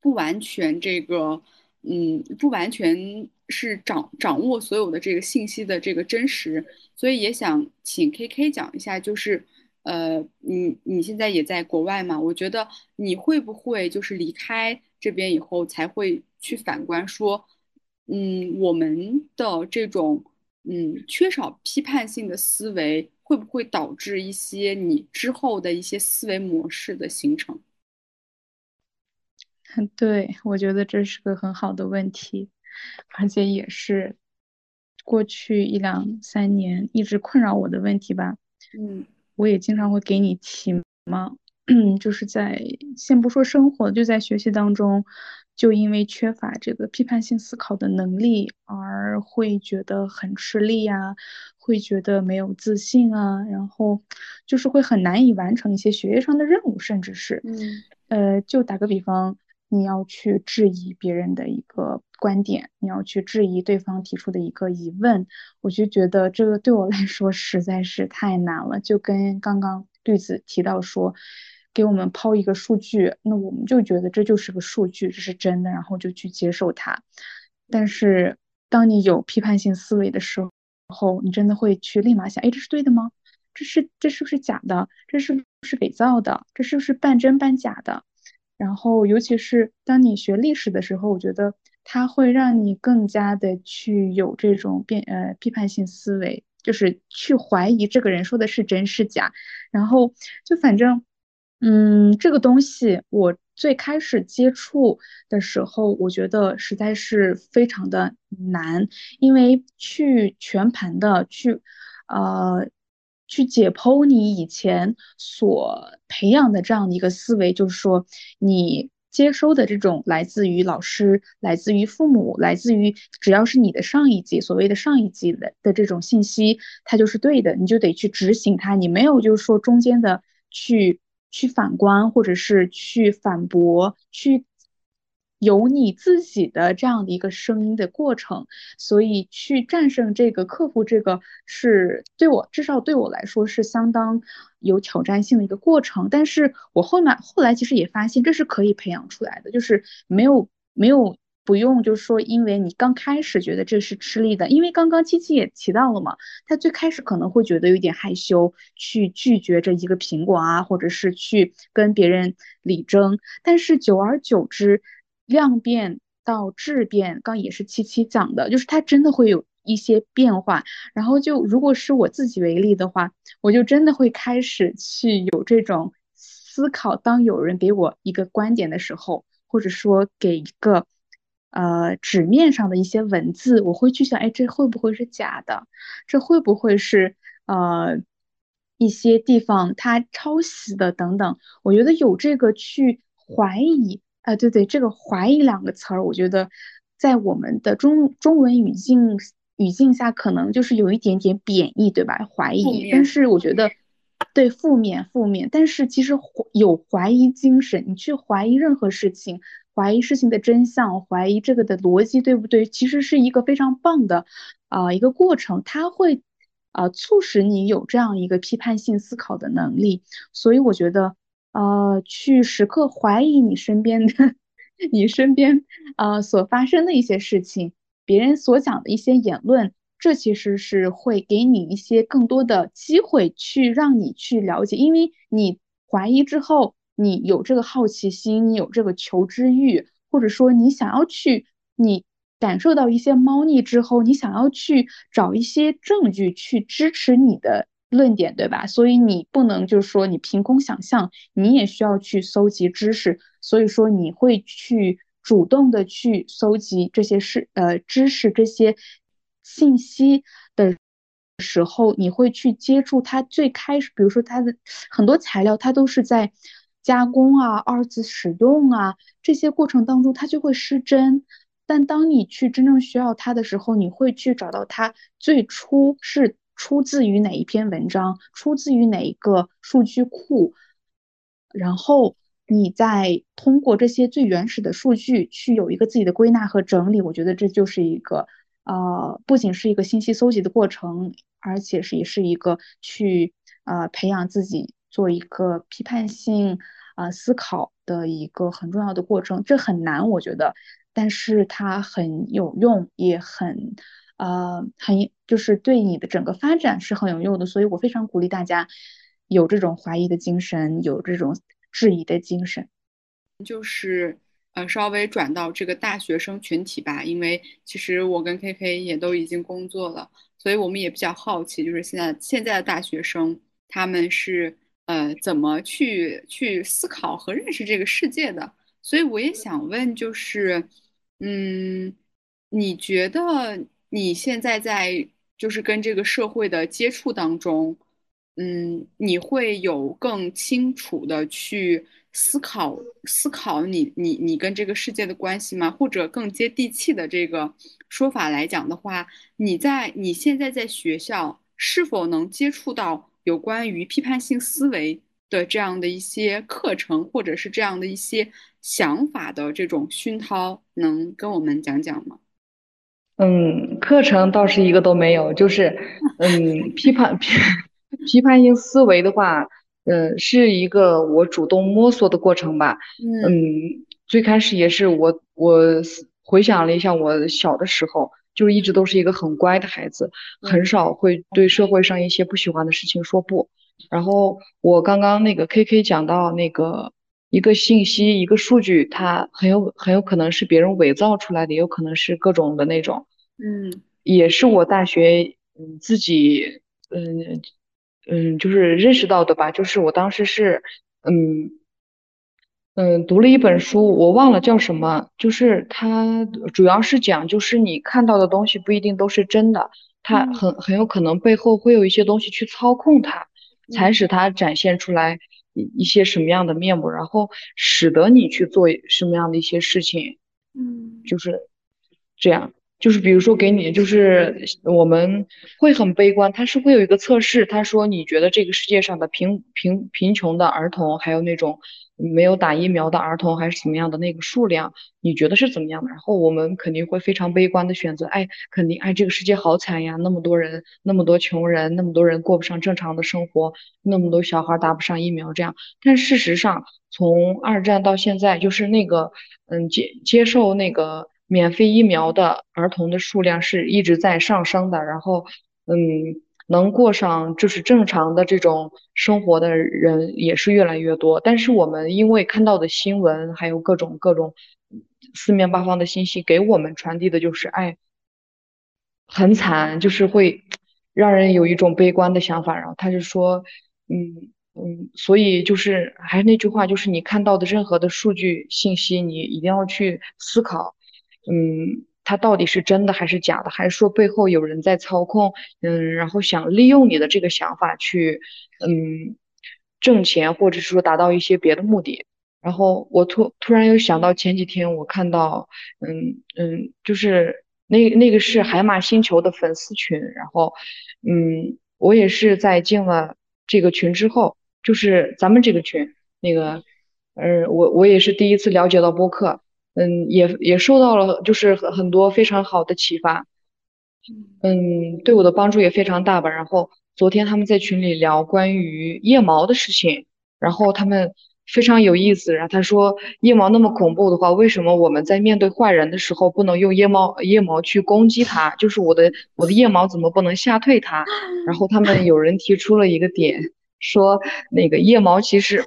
不完全这个，嗯，不完全是掌掌握所有的这个信息的这个真实。所以也想请 K K 讲一下，就是。呃，你你现在也在国外嘛？我觉得你会不会就是离开这边以后才会去反观说，嗯，我们的这种嗯缺少批判性的思维会不会导致一些你之后的一些思维模式的形成？对，我觉得这是个很好的问题，而且也是过去一两三年一直困扰我的问题吧。嗯。我也经常会给你提嘛，就是在先不说生活，就在学习当中，就因为缺乏这个批判性思考的能力，而会觉得很吃力呀，会觉得没有自信啊，然后就是会很难以完成一些学业上的任务，甚至是，嗯，呃，就打个比方。你要去质疑别人的一个观点，你要去质疑对方提出的一个疑问，我就觉得这个对我来说实在是太难了。就跟刚刚绿子提到说，给我们抛一个数据，那我们就觉得这就是个数据，这是真的，然后就去接受它。但是当你有批判性思维的时候，你真的会去立马想，哎，这是对的吗？这是这是不是假的？这是不是伪造的？这是不是半真半假的？然后，尤其是当你学历史的时候，我觉得它会让你更加的去有这种变呃批判性思维，就是去怀疑这个人说的是真是假。然后就反正，嗯，这个东西我最开始接触的时候，我觉得实在是非常的难，因为去全盘的去，呃。去解剖你以前所培养的这样的一个思维，就是说你接收的这种来自于老师、来自于父母、来自于只要是你的上一级所谓的上一级的的这种信息，它就是对的，你就得去执行它。你没有就是说中间的去去反观，或者是去反驳，去。有你自己的这样的一个声音的过程，所以去战胜这个、克服这个，是对我至少对我来说是相当有挑战性的一个过程。但是我后面后来其实也发现，这是可以培养出来的，就是没有没有不用，就是说，因为你刚开始觉得这是吃力的，因为刚刚七七也提到了嘛，他最开始可能会觉得有点害羞，去拒绝这一个苹果啊，或者是去跟别人理争，但是久而久之。量变到质变，刚也是七七讲的，就是它真的会有一些变化。然后就如果是我自己为例的话，我就真的会开始去有这种思考，当有人给我一个观点的时候，或者说给一个呃纸面上的一些文字，我会去想，哎，这会不会是假的？这会不会是呃一些地方它抄袭的等等？我觉得有这个去怀疑，啊，对对，这个怀疑两个词儿，我觉得在我们的中中文语境语境下，可能就是有一点点贬义，对吧？怀疑，但是我觉得。对，负面负面，但是其实有怀疑精神，你去怀疑任何事情，怀疑事情的真相，怀疑这个的逻辑对不对，其实是一个非常棒的啊一个过程，它会啊促使你有这样一个批判性思考的能力。所以我觉得，呃，去时刻怀疑你身边的 你身边啊所发生的一些事情，别人所讲的一些言论。这其实是会给你一些更多的机会，去让你去了解，因为你怀疑之后，你有这个好奇心，你有这个求知欲，或者说你想要去，你感受到一些猫腻之后，你想要去找一些证据去支持你的论点，对吧？所以你不能就是说你凭空想象，你也需要去搜集知识，所以说你会去主动的去搜集这些事，呃，知识这些。信息的时候，你会去接触它。最开始，比如说它的很多材料，它都是在加工啊、二次使用啊这些过程当中，它就会失真。但当你去真正需要它的时候，你会去找到它最初是出自于哪一篇文章，出自于哪一个数据库，然后你再通过这些最原始的数据去有一个自己的归纳和整理。我觉得这就是一个。呃，不仅是一个信息搜集的过程，而且是也是一个去呃培养自己做一个批判性啊思考的一个很重要的过程。这很难，我觉得，但是它很有用，也很呃很就是对你的整个发展是很有用的。所以我非常鼓励大家有这种怀疑的精神，有这种质疑的精神，就是。呃，稍微转到这个大学生群体吧，因为其实我跟 K K 也都已经工作了，所以我们也比较好奇，就是现在现在的大学生他们是呃怎么去去思考和认识这个世界的。所以我也想问，就是嗯，你觉得你现在在就是跟这个社会的接触当中，嗯，你会有更清楚的去。思考思考你你你跟这个世界的关系吗？或者更接地气的这个说法来讲的话，你在你现在在学校是否能接触到有关于批判性思维的这样的一些课程，或者是这样的一些想法的这种熏陶，能跟我们讲讲吗？嗯，课程倒是一个都没有，就是嗯，批判批 批判性思维的话。嗯，是一个我主动摸索的过程吧。嗯，最开始也是我我回想了一下，我小的时候就一直都是一个很乖的孩子，很少会对社会上一些不喜欢的事情说不。然后我刚刚那个 K K 讲到那个一个信息一个数据，它很有很有可能是别人伪造出来的，也有可能是各种的那种。嗯，也是我大学嗯自己嗯。嗯，就是认识到的吧，就是我当时是，嗯嗯，读了一本书，我忘了叫什么，就是它主要是讲，就是你看到的东西不一定都是真的，它很很有可能背后会有一些东西去操控它，才使它展现出来一一些什么样的面目，然后使得你去做什么样的一些事情，嗯，就是这样。就是比如说给你，就是我们会很悲观，他是会有一个测试，他说你觉得这个世界上的贫贫贫穷的儿童，还有那种没有打疫苗的儿童，还是怎么样的那个数量，你觉得是怎么样的？然后我们肯定会非常悲观的选择，哎，肯定哎这个世界好惨呀，那么多人，那么多穷人，那么多人过不上正常的生活，那么多小孩打不上疫苗，这样。但事实上，从二战到现在，就是那个嗯接接受那个。免费疫苗的儿童的数量是一直在上升的，然后，嗯，能过上就是正常的这种生活的人也是越来越多。但是我们因为看到的新闻，还有各种各种四面八方的信息给我们传递的就是，哎，很惨，就是会让人有一种悲观的想法。然后他就说，嗯，嗯，所以就是还是那句话，就是你看到的任何的数据信息，你一定要去思考，嗯，它到底是真的还是假的，还是说背后有人在操控，嗯，然后想利用你的这个想法去，嗯，挣钱，或者是说达到一些别的目的。然后我突突然又想到前几天我看到，嗯嗯，就是那那个是海马星球的粉丝群，然后，嗯，我也是在进了这个群之后，就是咱们这个群那个，嗯，我我也是第一次了解到播客，嗯，也也受到了就是很很多非常好的启发，嗯，对我的帮助也非常大吧。然后昨天他们在群里聊关于腋毛的事情，然后他们。非常有意思。然后他说，腋毛那么恐怖的话，为什么我们在面对坏人的时候不能用腋毛腋毛去攻击他？就是我的我的腋毛怎么不能吓退他？然后他们有人提出了一个点，说那个腋毛其实，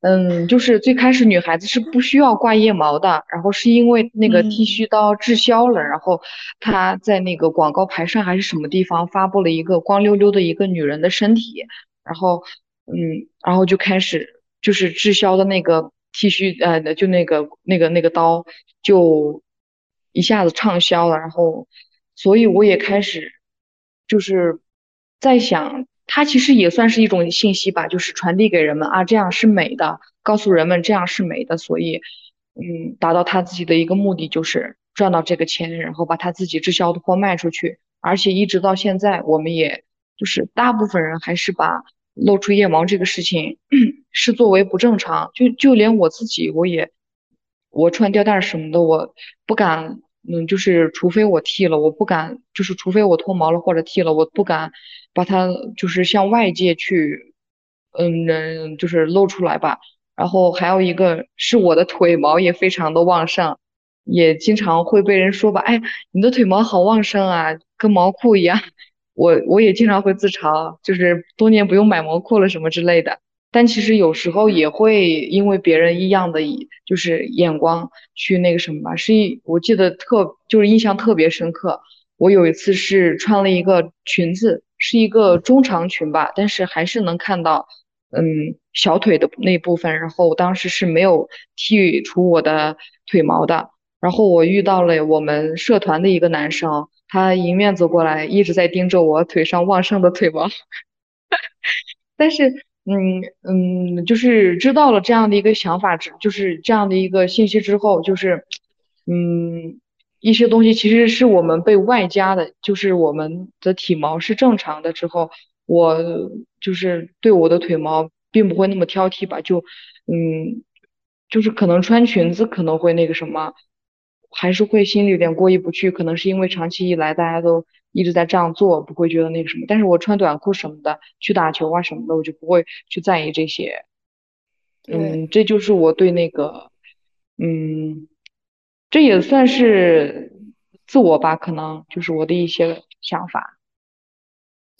嗯，就是最开始女孩子是不需要挂腋毛的，然后是因为那个剃须刀滞销了，然后他在那个广告牌上还是什么地方发布了一个光溜溜的一个女人的身体，然后嗯，然后就开始。就是滞销的那个剃须，呃，就那个那个那个刀，就一下子畅销了。然后，所以我也开始就是在想，它其实也算是一种信息吧，就是传递给人们啊，这样是美的，告诉人们这样是美的。所以，嗯，达到他自己的一个目的，就是赚到这个钱，然后把他自己滞销的货卖出去。而且一直到现在，我们也就是大部分人还是把。露出腋毛这个事情是作为不正常，就就连我自己，我也我穿吊带什么的，我不敢，嗯，就是除非我剃了，我不敢，就是除非我脱毛了或者剃了，我不敢把它就是向外界去，嗯，能就是露出来吧。然后还有一个是我的腿毛也非常的旺盛，也经常会被人说吧，哎，你的腿毛好旺盛啊，跟毛裤一样。我我也经常会自嘲，就是多年不用买毛裤了什么之类的。但其实有时候也会因为别人异样的，就是眼光去那个什么吧。是一，我记得特就是印象特别深刻。我有一次是穿了一个裙子，是一个中长裙吧，但是还是能看到，嗯，小腿的那部分。然后我当时是没有剃除我的腿毛的。然后我遇到了我们社团的一个男生。他迎面走过来，一直在盯着我腿上旺盛的腿毛。但是，嗯嗯，就是知道了这样的一个想法，就是这样的一个信息之后，就是，嗯，一些东西其实是我们被外加的，就是我们的体毛是正常的之后，我就是对我的腿毛并不会那么挑剔吧，就，嗯，就是可能穿裙子可能会那个什么。还是会心里有点过意不去，可能是因为长期以来大家都一直在这样做，不会觉得那个什么。但是我穿短裤什么的去打球啊什么的，我就不会去在意这些。嗯，这就是我对那个，嗯，这也算是自我吧，可能就是我的一些想法。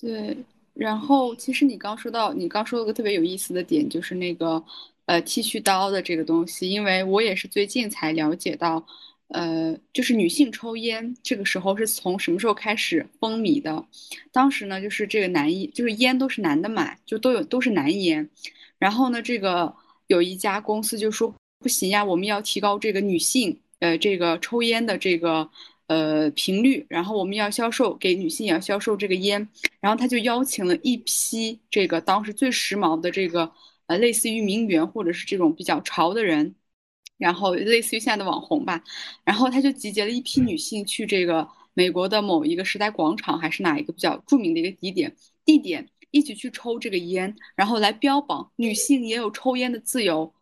对，然后其实你刚说到，你刚说了个特别有意思的点，就是那个呃剃须刀的这个东西，因为我也是最近才了解到。呃，就是女性抽烟，这个时候是从什么时候开始风靡的？当时呢，就是这个男烟，就是烟都是男的买，就都有都是男烟。然后呢，这个有一家公司就说不行呀，我们要提高这个女性呃这个抽烟的这个呃频率，然后我们要销售给女性也要销售这个烟。然后他就邀请了一批这个当时最时髦的这个呃类似于名媛或者是这种比较潮的人。然后类似于现在的网红吧，然后他就集结了一批女性去这个美国的某一个时代广场，还是哪一个比较著名的一个地点，地点一起去抽这个烟，然后来标榜女性也有抽烟的自由。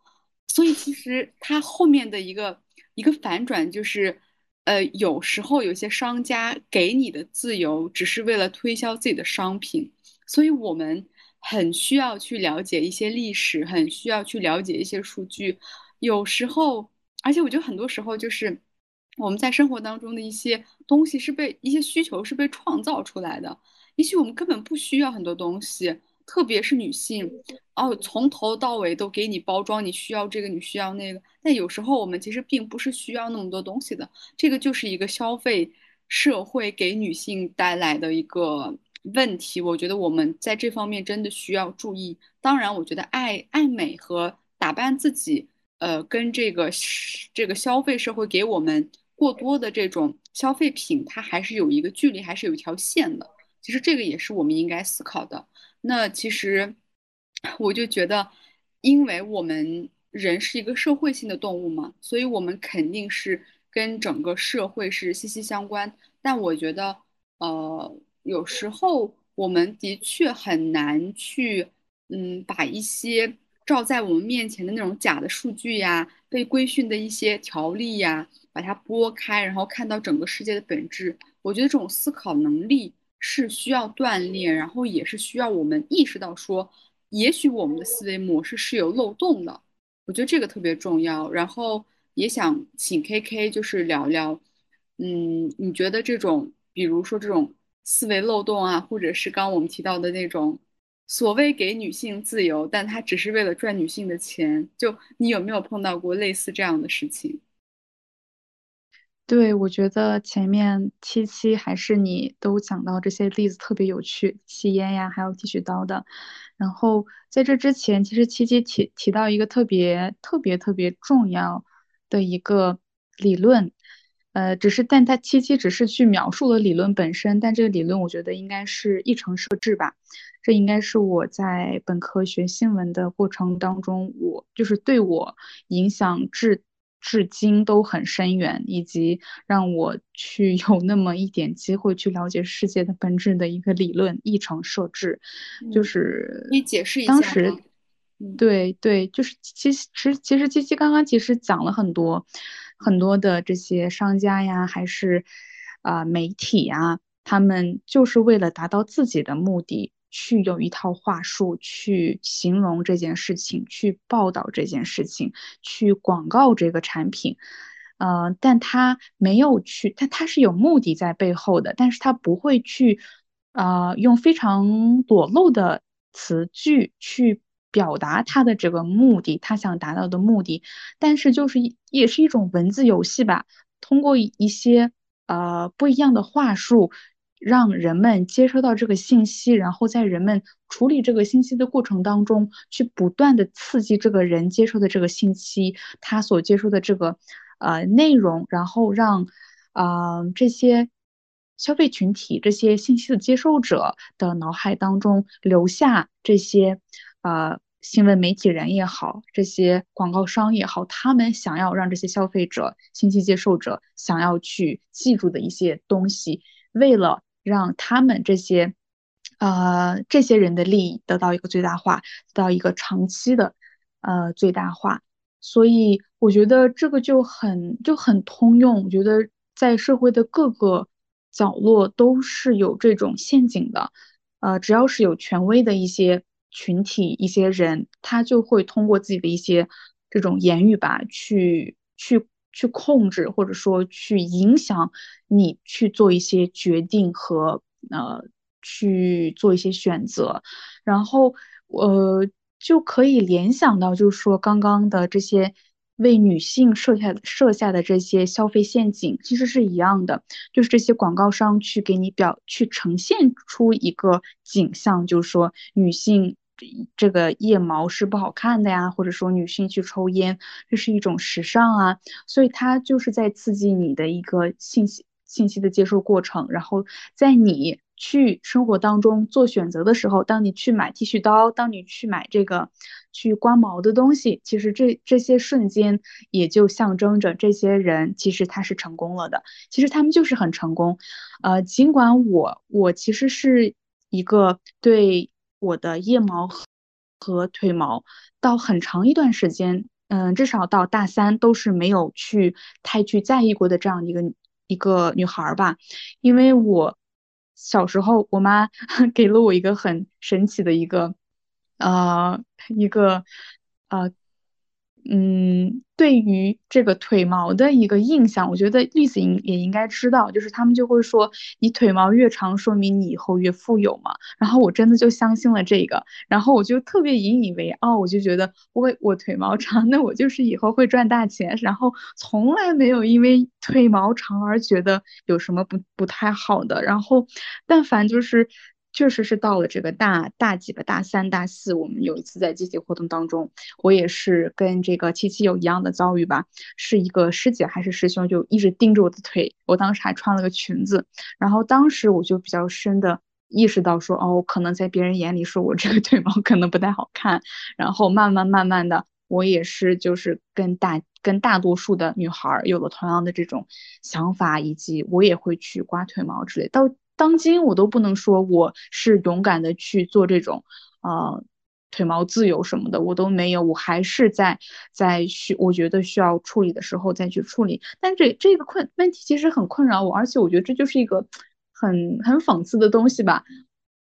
所以其实他后面的一个一个反转就是，呃，有时候有些商家给你的自由只是为了推销自己的商品，所以我们很需要去了解一些历史，很需要去了解一些数据。有时候，而且我觉得很多时候，就是我们在生活当中的一些东西是被一些需求是被创造出来的。也许我们根本不需要很多东西，特别是女性，哦，从头到尾都给你包装，你需要这个，你需要那个。但有时候我们其实并不是需要那么多东西的。这个就是一个消费社会给女性带来的一个问题，我觉得我们在这方面真的需要注意。当然，我觉得爱爱美和打扮自己，呃，跟这个这个消费社会给我们过多的这种消费品，它还是有一个距离，还是有一条线的。其实这个也是我们应该思考的。那其实我就觉得，因为我们人是一个社会性的动物嘛，所以我们肯定是跟整个社会是息息相关。但我觉得，呃。有时候我们的确很难去，嗯，把一些照在我们面前的那种假的数据呀、被规训的一些条例呀，把它拨开，然后看到整个世界的本质。我觉得这种思考能力是需要锻炼，然后也是需要我们意识到说，也许我们的思维模式是有漏洞的。我觉得这个特别重要。然后也想请 K K 就是聊聊，嗯，你觉得这种，比如说这种。思维漏洞啊，或者是刚我们提到的那种所谓给女性自由，但他只是为了赚女性的钱。就你有没有碰到过类似这样的事情？对，我觉得前面七七还是你都讲到这些例子特别有趣，吸烟呀，还有剃须刀的。然后在这之前，其实七七提提到一个特别特别特别重要的一个理论。呃，只是，但他七七只是去描述了理论本身，但这个理论我觉得应该是议程设置吧。这应该是我在本科学新闻的过程当中，我就是对我影响至至今都很深远，以及让我去有那么一点机会去了解世界的本质的一个理论——议程设置。就是你解释一下。当时，对对，就是其实其实七七刚刚其实讲了很多。很多的这些商家呀，还是啊媒体呀，他们就是为了达到自己的目的，去有一套话术去形容这件事情，去报道这件事情，去广告这个产品。呃，但他没有去，但他是有目的在背后的，但是他不会去啊用非常裸露的词句去。表达他的这个目的，他想达到的目的，但是就是也是一种文字游戏吧，通过一些呃不一样的话术，让人们接收到这个信息，然后在人们处理这个信息的过程当中，去不断的刺激这个人接收的这个信息，他所接收的这个呃内容，然后让啊这些消费群体、这些信息的接受者的脑海当中留下这些呃。新闻媒体人也好，这些广告商也好，他们想要让这些消费者、信息接受者想要去记住的一些东西，为了让他们这些，呃，这些人的利益得到一个最大化，得到一个长期的，呃，最大化。所以我觉得这个就很就很通用。我觉得在社会的各个角落都是有这种陷阱的，呃，只要是有权威的一些。群体一些人，他就会通过自己的一些这种言语吧，去去去控制，或者说去影响你去做一些决定和呃去做一些选择，然后呃就可以联想到，就是说刚刚的这些为女性设下设下的这些消费陷阱，其实是一样的，就是这些广告商去给你表去呈现出一个景象，就是说女性。这个腋毛是不好看的呀，或者说女性去抽烟，这是一种时尚啊，所以它就是在刺激你的一个信息信息的接受过程，然后在你去生活当中做选择的时候，当你去买剃须刀，当你去买这个去刮毛的东西，其实这这些瞬间也就象征着这些人其实他是成功了的，其实他们就是很成功，呃，尽管我我其实是一个对。我的腋毛和腿毛到很长一段时间，嗯，至少到大三都是没有去太去在意过的这样一个一个女孩吧，因为我小时候我妈 给了我一个很神奇的一个，呃，一个呃。嗯，对于这个腿毛的一个印象，我觉得栗子应也应该知道，就是他们就会说，你腿毛越长，说明你以后越富有嘛。然后我真的就相信了这个，然后我就特别引以为傲，我就觉得我我腿毛长，那我就是以后会赚大钱。然后从来没有因为腿毛长而觉得有什么不不太好的。然后，但凡就是。确实是到了这个大大几吧，大三、大四，我们有一次在集体活动当中，我也是跟这个七七有一样的遭遇吧，是一个师姐还是师兄，就一直盯着我的腿，我当时还穿了个裙子，然后当时我就比较深的意识到说，哦，可能在别人眼里说我这个腿毛可能不太好看，然后慢慢慢慢的，我也是就是跟大跟大多数的女孩有了同样的这种想法，以及我也会去刮腿毛之类，到。当今我都不能说我是勇敢的去做这种，呃，腿毛自由什么的，我都没有，我还是在在需我觉得需要处理的时候再去处理。但这这个困问题其实很困扰我，而且我觉得这就是一个很很讽刺的东西吧，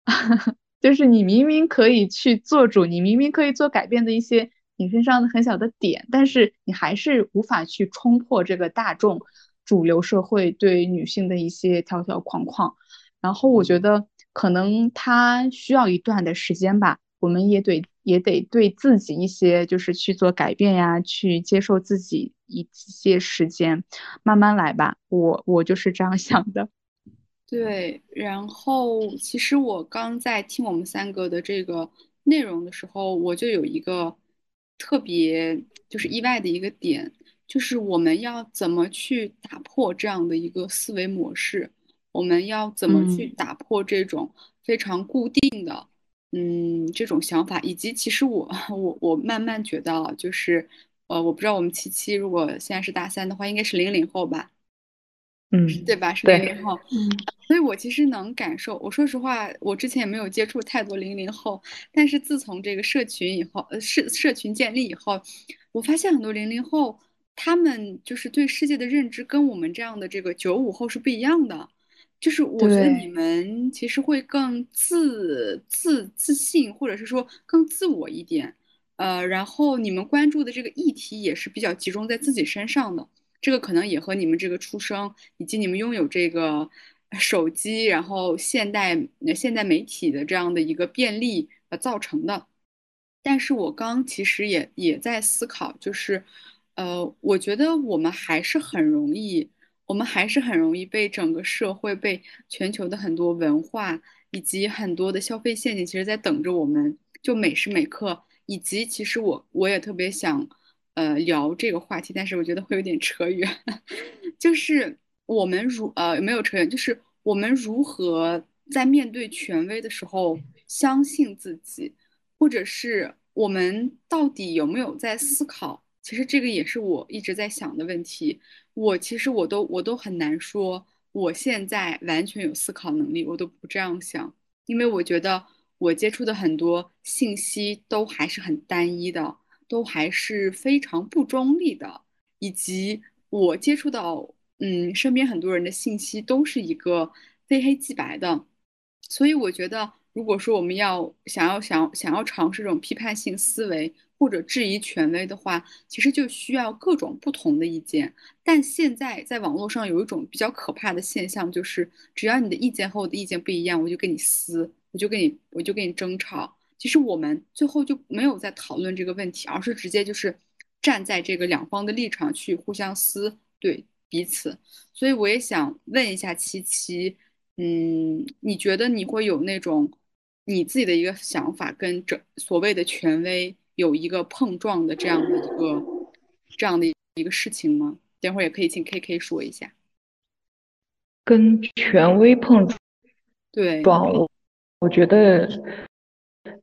就是你明明可以去做主，你明明可以做改变的一些你身上的很小的点，但是你还是无法去冲破这个大众主流社会对女性的一些条条框框。然后我觉得可能他需要一段的时间吧，我们也得也得对自己一些就是去做改变呀，去接受自己一些时间，慢慢来吧。我我就是这样想的。对，然后其实我刚在听我们三个的这个内容的时候，我就有一个特别就是意外的一个点，就是我们要怎么去打破这样的一个思维模式。我们要怎么去打破这种非常固定的，嗯，这种想法，以及其实我 我我慢慢觉得，就是，呃，我不知道我们七七如果现在是大三的话，应该是零零后吧，嗯，对吧？是零零后，嗯，所以我其实能感受。我说实话，我之前也没有接触太多零零后，但是自从这个社群以后，呃，社社群建立以后，我发现很多零零后他们就是对世界的认知跟我们这样的这个九五后是不一样的。就是我觉得你们其实会更自自自信，或者是说更自我一点，呃，然后你们关注的这个议题也是比较集中在自己身上的。这个可能也和你们这个出生以及你们拥有这个手机，然后现代现代媒体的这样的一个便利呃造成的。但是我刚其实也也在思考，就是呃，我觉得我们还是很容易。我们还是很容易被整个社会、被全球的很多文化以及很多的消费陷阱，其实在等着我们。就每时每刻，以及其实我我也特别想，呃，聊这个话题，但是我觉得会有点扯远。就是我们如呃没有扯远，就是我们如何在面对权威的时候相信自己，或者是我们到底有没有在思考？其实这个也是我一直在想的问题。我其实我都我都很难说，我现在完全有思考能力，我都不这样想，因为我觉得我接触的很多信息都还是很单一的，都还是非常不中立的，以及我接触到嗯身边很多人的信息都是一个非黑即白的，所以我觉得如果说我们要想要想想要尝试这种批判性思维。或者质疑权威的话，其实就需要各种不同的意见。但现在在网络上有一种比较可怕的现象，就是只要你的意见和我的意见不一样，我就跟你撕，我就跟你，我就跟你争吵。其实我们最后就没有在讨论这个问题，而是直接就是站在这个两方的立场去互相撕对彼此。所以我也想问一下七七，嗯，你觉得你会有那种你自己的一个想法跟这所谓的权威？有一个碰撞的这样的一个这样的一个事情吗？等会儿也可以请 K K 说一下。跟权威碰撞，对，我我觉得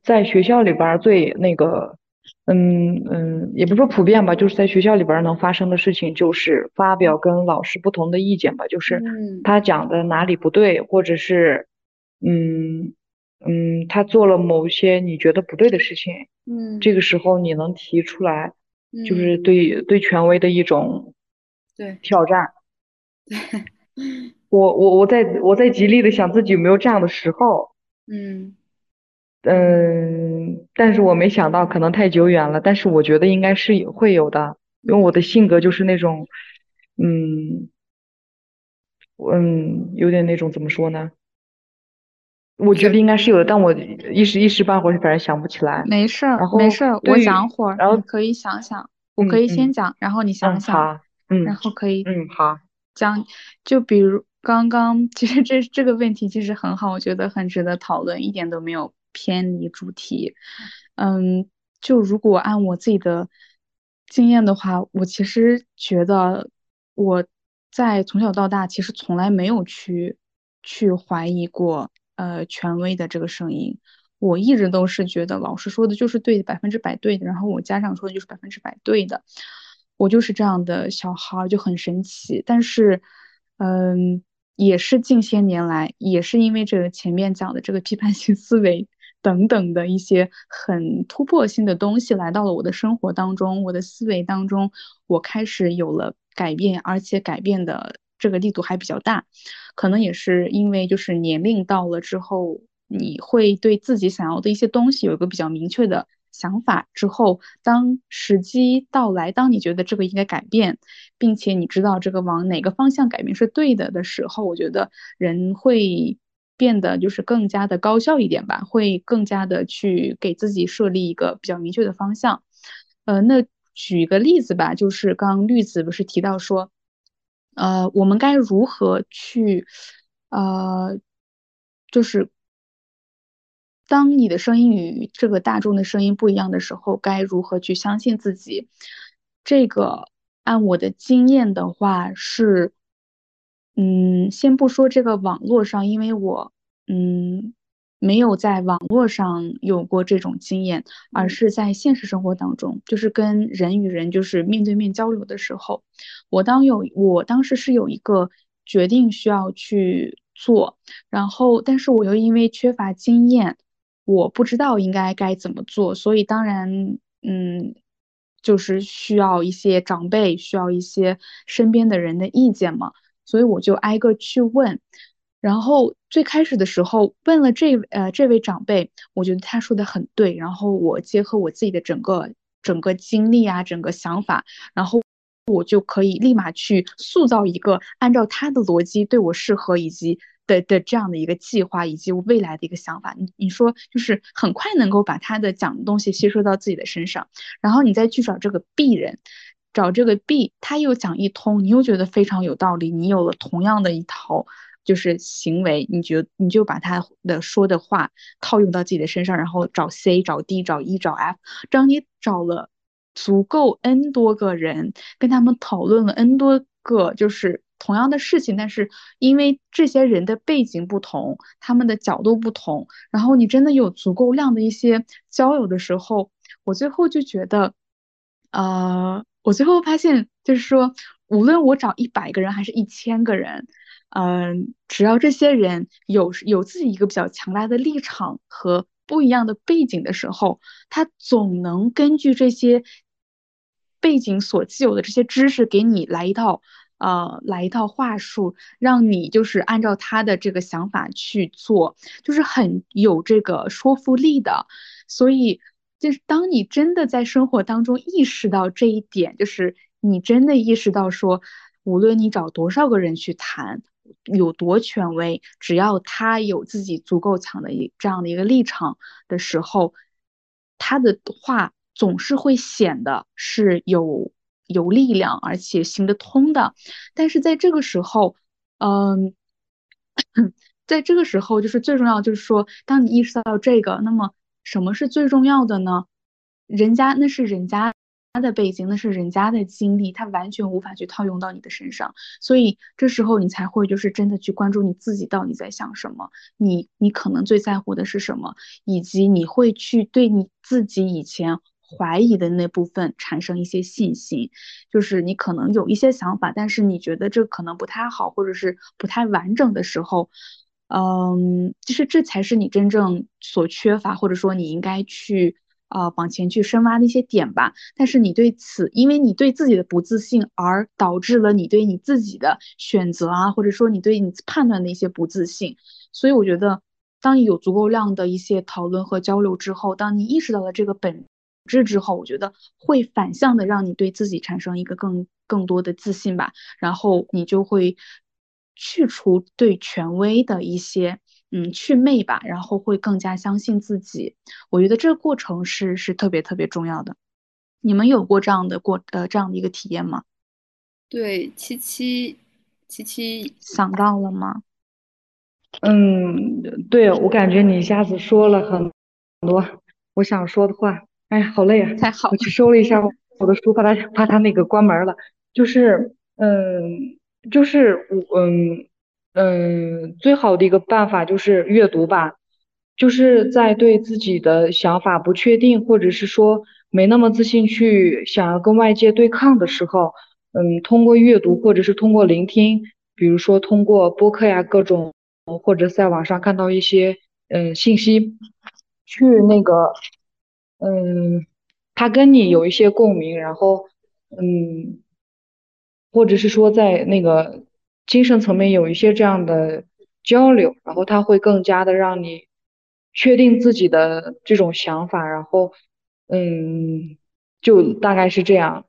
在学校里边最那个，嗯嗯，也不说普遍吧，就是在学校里边能发生的事情，就是发表跟老师不同的意见吧，就是他讲的哪里不对，或者是嗯。嗯，他做了某些你觉得不对的事情，嗯，这个时候你能提出来，就是对对权威的一种对。挑战。对。我我我在我在极力的想自己有没有这样的时候，嗯。嗯，但是我没想到可能太久远了，但是我觉得应该是有会有的，因为我的性格就是那种，嗯嗯，有点那种怎么说呢？我觉得应该是有的，但我一时一时半会儿反正想不起来。没事儿，没事儿，我讲会儿，然后可以想想，我可以先讲，然后你想想，嗯，然后可以，嗯，好，讲就比如刚刚，其实这这个问题其实很好，我觉得很值得讨论，一点都没有偏离主题。嗯，就如果按我自己的经验的话，我其实觉得我在从小到大其实从来没有去去怀疑过呃权威的这个声音。我一直都是觉得老师说的就是对的，百分之百对的，然后我家长说的就是百分之百对的，我就是这样的小孩，就很神奇。但是，嗯，也是近些年来，也是因为这个前面讲的这个批判性思维等等的一些很突破性的东西来到了我的生活当中，我的思维当中，我开始有了改变，而且改变的这个力度还比较大，可能也是因为就是年龄到了之后。你会对自己想要的一些东西有一个比较明确的想法之后，当时机到来，当你觉得这个应该改变，并且你知道这个往哪个方向改变是对的的时候，我觉得人会变得就是更加的高效一点吧，会更加的去给自己设立一个比较明确的方向。呃，那举个例子吧，就是刚刚绿子不是提到说，呃，我们该如何去，呃，就是。当你的声音与这个大众的声音不一样的时候，该如何去相信自己？这个按我的经验的话是，嗯，先不说这个网络上，因为我嗯没有在网络上有过这种经验，而是在现实生活当中，就是跟人与人就是面对面交流的时候，我当有我当时是有一个决定需要去做，然后但是我又因为缺乏经验。我不知道应该该怎么做，所以当然，嗯，就是需要一些长辈，需要一些身边的人的意见嘛。所以我就挨个去问，然后最开始的时候问了这呃这位长辈，我觉得他说的很对，然后我结合我自己的整个整个经历啊，整个想法，然后我就可以立马去塑造一个按照他的逻辑对我适合以及。的的这样的一个计划以及未来的一个想法，你你说就是很快能够把他的讲的东西吸收到自己的身上，然后你再去找这个 B 人，找这个 B，他又讲一通，你又觉得非常有道理，你有了同样的一套就是行为，你觉你就把他的说的话套用到自己的身上，然后找 C，找 D，找 E，找 F，当你找了足够 N 多个人，跟他们讨论了 N 多个就是。同样的事情，但是因为这些人的背景不同，他们的角度不同，然后你真的有足够量的一些交友的时候，我最后就觉得，呃，我最后发现就是说，无论我找一百个人还是一千个人，嗯，只要这些人有有自己一个比较强大的立场和不一样的背景的时候，他总能根据这些背景所既有的这些知识，给你来一套。呃，来一套话术，让你就是按照他的这个想法去做，就是很有这个说服力的。所以，就是当你真的在生活当中意识到这一点，就是你真的意识到说，无论你找多少个人去谈，有多权威，只要他有自己足够强的一这样的一个立场的时候，他的话总是会显得是有。有力量，而且行得通的，但是在这个时候，嗯，在这个时候，就是最重要，就是说，当你意识到这个，那么什么是最重要的呢？人家那是人家他的背景，那是人家的经历，他完全无法去套用到你的身上，所以这时候你才会就是真的去关注你自己到底在想什么，你你可能最在乎的是什么，以及你会去对你自己以前。怀疑的那部分产生一些信心，就是你可能有一些想法，但是你觉得这可能不太好，或者是不太完整的时候，嗯，其实这才是你真正所缺乏，或者说你应该去呃往前去深挖的一些点吧。但是你对此，因为你对自己的不自信，而导致了你对你自己的选择啊，或者说你对你判断的一些不自信。所以我觉得，当你有足够量的一些讨论和交流之后，当你意识到了这个本。质之后，我觉得会反向的让你对自己产生一个更更多的自信吧，然后你就会去除对权威的一些嗯祛魅吧，然后会更加相信自己。我觉得这个过程是是特别特别重要的。你们有过这样的过呃这样的一个体验吗？对，七七七七想到了吗？嗯，对，我感觉你一下子说了很多我想说的话。哎呀，好累啊！太好，我去收了一下我的书，怕他怕他那个关门了。就是，嗯，就是我，嗯嗯，最好的一个办法就是阅读吧。就是在对自己的想法不确定，或者是说没那么自信，去想要跟外界对抗的时候，嗯，通过阅读或者是通过聆听，比如说通过播客呀各种。或者在网上看到一些嗯信息，去那个嗯，他跟你有一些共鸣，然后嗯，或者是说在那个精神层面有一些这样的交流，然后他会更加的让你确定自己的这种想法，然后嗯，就大概是这样。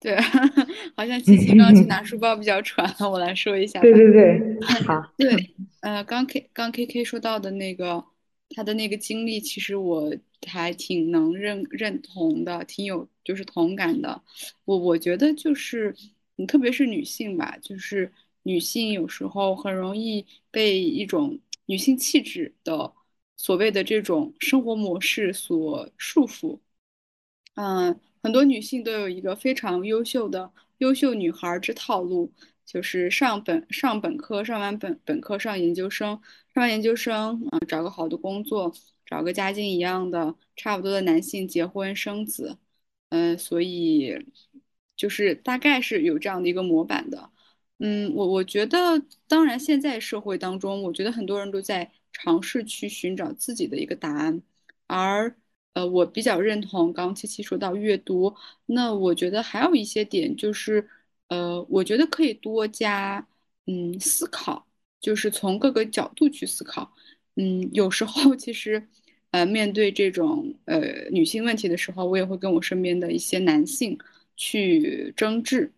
对，好像琪琪刚去 拿书包比较喘，我来说一下。对对对，好。对，呃，刚 K 刚 K K 说到的那个他的那个经历，其实我还挺能认认同的，挺有就是同感的。我我觉得就是，你特别是女性吧，就是女性有时候很容易被一种女性气质的所谓的这种生活模式所束缚。嗯。很多女性都有一个非常优秀的优秀女孩之套路，就是上本上本科，上完本本科上研究生，上完研究生啊，找个好的工作，找个家境一样的差不多的男性结婚生子，嗯，所以就是大概是有这样的一个模板的，嗯，我我觉得，当然现在社会当中，我觉得很多人都在尝试去寻找自己的一个答案，而。呃，我比较认同刚刚七七说到阅读，那我觉得还有一些点就是，呃，我觉得可以多加嗯思考，就是从各个角度去思考。嗯，有时候其实，呃，面对这种呃女性问题的时候，我也会跟我身边的一些男性去争执，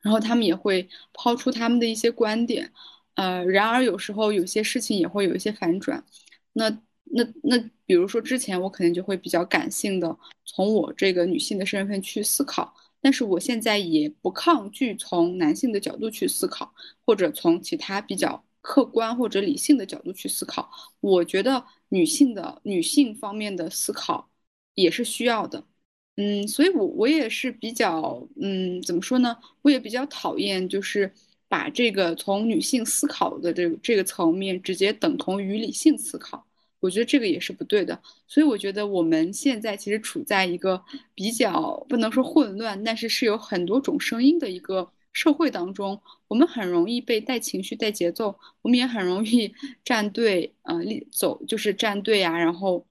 然后他们也会抛出他们的一些观点，呃，然而有时候有些事情也会有一些反转，那。那那，比如说之前我可能就会比较感性的从我这个女性的身份去思考，但是我现在也不抗拒从男性的角度去思考，或者从其他比较客观或者理性的角度去思考。我觉得女性的女性方面的思考也是需要的，嗯，所以我我也是比较，嗯，怎么说呢？我也比较讨厌就是把这个从女性思考的这个这个层面直接等同于理性思考。我觉得这个也是不对的，所以我觉得我们现在其实处在一个比较不能说混乱，但是是有很多种声音的一个社会当中，我们很容易被带情绪、带节奏，我们也很容易站队，呃，立走就是站队啊，然后。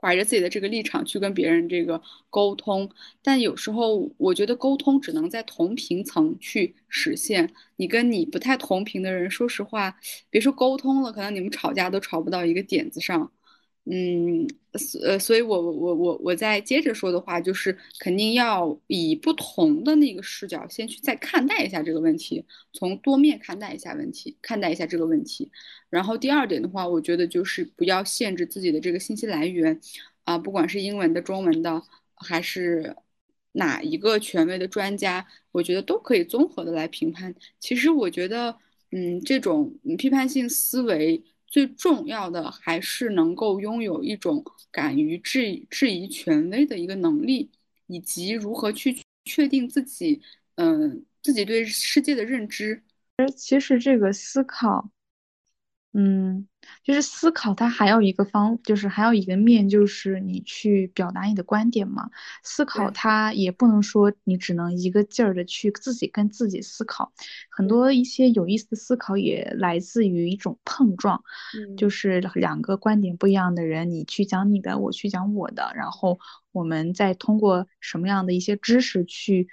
怀着自己的这个立场去跟别人这个沟通，但有时候我觉得沟通只能在同频层去实现。你跟你不太同频的人，说实话，别说沟通了，可能你们吵架都吵不到一个点子上。嗯，呃，所以我我我我再接着说的话，就是肯定要以不同的那个视角先去再看待一下这个问题，从多面看待一下问题，看待一下这个问题。然后第二点的话，我觉得就是不要限制自己的这个信息来源，啊，不管是英文的、中文的，还是哪一个权威的专家，我觉得都可以综合的来评判。其实我觉得，嗯，这种批判性思维。最重要的还是能够拥有一种敢于质质疑权威的一个能力，以及如何去确定自己，嗯，自己对世界的认知。而其实这个思考。嗯，就是思考，它还有一个方，就是还有一个面，就是你去表达你的观点嘛。思考它也不能说你只能一个劲儿的去自己跟自己思考，很多一些有意思的思考也来自于一种碰撞，就是两个观点不一样的人，你去讲你的，我去讲我的，然后我们再通过什么样的一些知识去，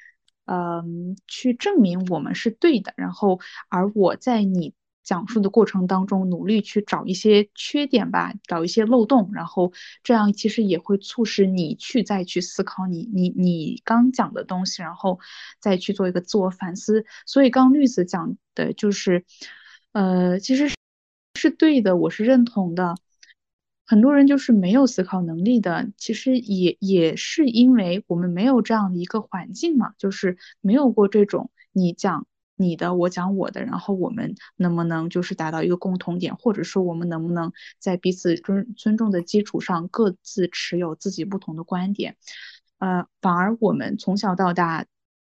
嗯，去证明我们是对的，然后而我在你。讲述的过程当中，努力去找一些缺点吧，找一些漏洞，然后这样其实也会促使你去再去思考你你你刚讲的东西，然后再去做一个自我反思。所以刚绿子讲的就是，呃，其实是是对的，我是认同的。很多人就是没有思考能力的，其实也也是因为我们没有这样的一个环境嘛，就是没有过这种你讲你的，我讲我的，然后我们能不能就是达到一个共同点，或者说我们能不能在彼此尊尊重的基础上各自持有自己不同的观点，呃，反而我们从小到大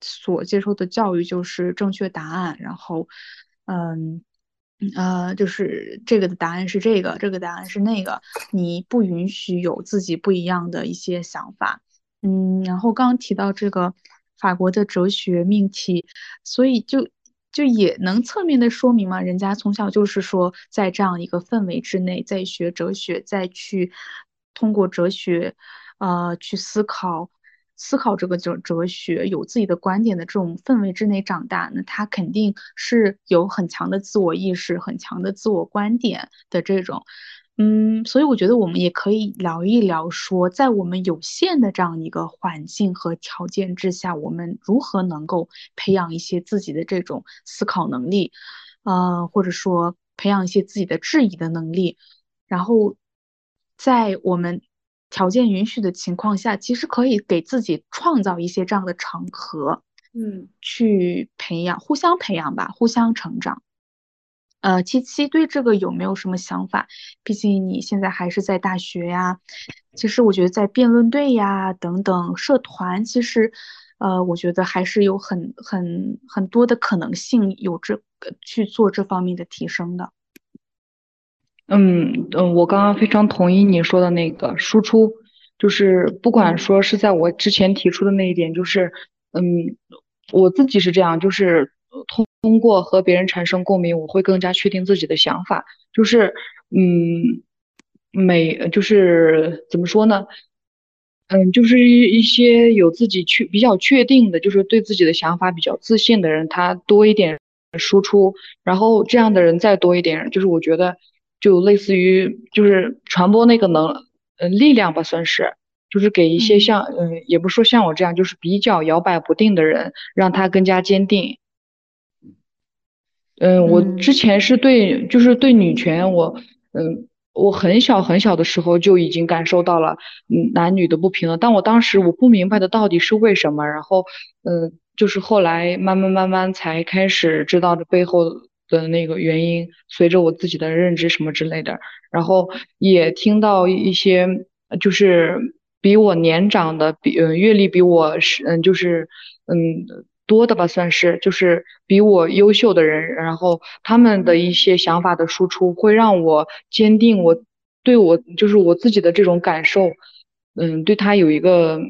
所接受的教育就是正确答案，然后，嗯。呃，就是这个的答案是这个，这个答案是那个，你不允许有自己不一样的一些想法。嗯，然后刚刚提到这个法国的哲学命题，所以就就也能侧面的说明嘛，人家从小就是说在这样一个氛围之内，在学哲学，再去通过哲学，呃，去思考。思考这个哲哲学，有自己的观点的这种氛围之内长大，那他肯定是有很强的自我意识、很强的自我观点的这种。嗯，所以我觉得我们也可以聊一聊，说在我们有限的这样一个环境和条件之下，我们如何能够培养一些自己的这种思考能力，呃，或者说培养一些自己的质疑的能力，然后在我们。条件允许的情况下，其实可以给自己创造一些这样的场合，嗯，去培养，互相培养吧，互相成长。呃，七七对这个有没有什么想法？毕竟你现在还是在大学呀。其实我觉得在辩论队呀等等社团，其实，呃，我觉得还是有很很很多的可能性，有这个去做这方面的提升的。嗯嗯，我刚刚非常同意你说的那个输出，就是不管说是在我之前提出的那一点，就是嗯，我自己是这样，就是通通过和别人产生共鸣，我会更加确定自己的想法，就是嗯，每就是怎么说呢，嗯，就是一一些有自己确比较确定的，就是对自己的想法比较自信的人，他多一点输出，然后这样的人再多一点，就是我觉得。就类似于就是传播那个能呃力量吧，算是就是给一些像嗯也不说像我这样就是比较摇摆不定的人，让他更加坚定。嗯，我之前是对就是对女权，我嗯我很小很小的时候就已经感受到了嗯男女的不平等，但我当时我不明白的到底是为什么，然后嗯就是后来慢慢慢慢才开始知道这背后。的那个原因，随着我自己的认知什么之类的，然后也听到一些就是比我年长的，比嗯阅历比我是嗯就是嗯多的吧，算是就是比我优秀的人，然后他们的一些想法的输出，会让我坚定我对我就是我自己的这种感受，嗯，对他有一个。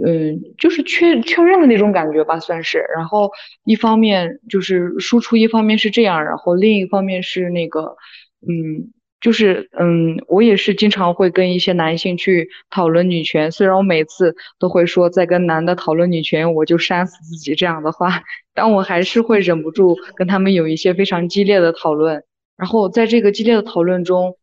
嗯，就是确确认的那种感觉吧，算是。然后一方面就是输出，一方面是这样，然后另一方面是那个，嗯，就是嗯，我也是经常会跟一些男性去讨论女权，虽然我每次都会说在跟男的讨论女权，我就扇死自己这样的话，但我还是会忍不住跟他们有一些非常激烈的讨论。然后在这个激烈的讨论中。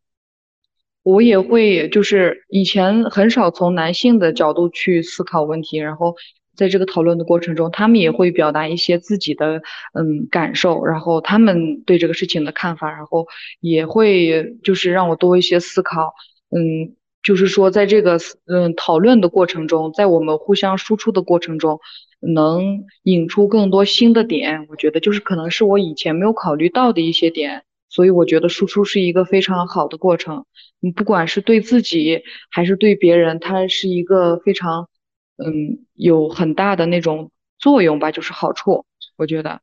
我也会，就是以前很少从男性的角度去思考问题，然后在这个讨论的过程中，他们也会表达一些自己的嗯感受，然后他们对这个事情的看法，然后也会就是让我多一些思考，嗯，就是说在这个嗯讨论的过程中，在我们互相输出的过程中，能引出更多新的点，我觉得就是可能是我以前没有考虑到的一些点。所以我觉得输出是一个非常好的过程，你不管是对自己还是对别人，它是一个非常，嗯，有很大的那种作用吧，就是好处。我觉得。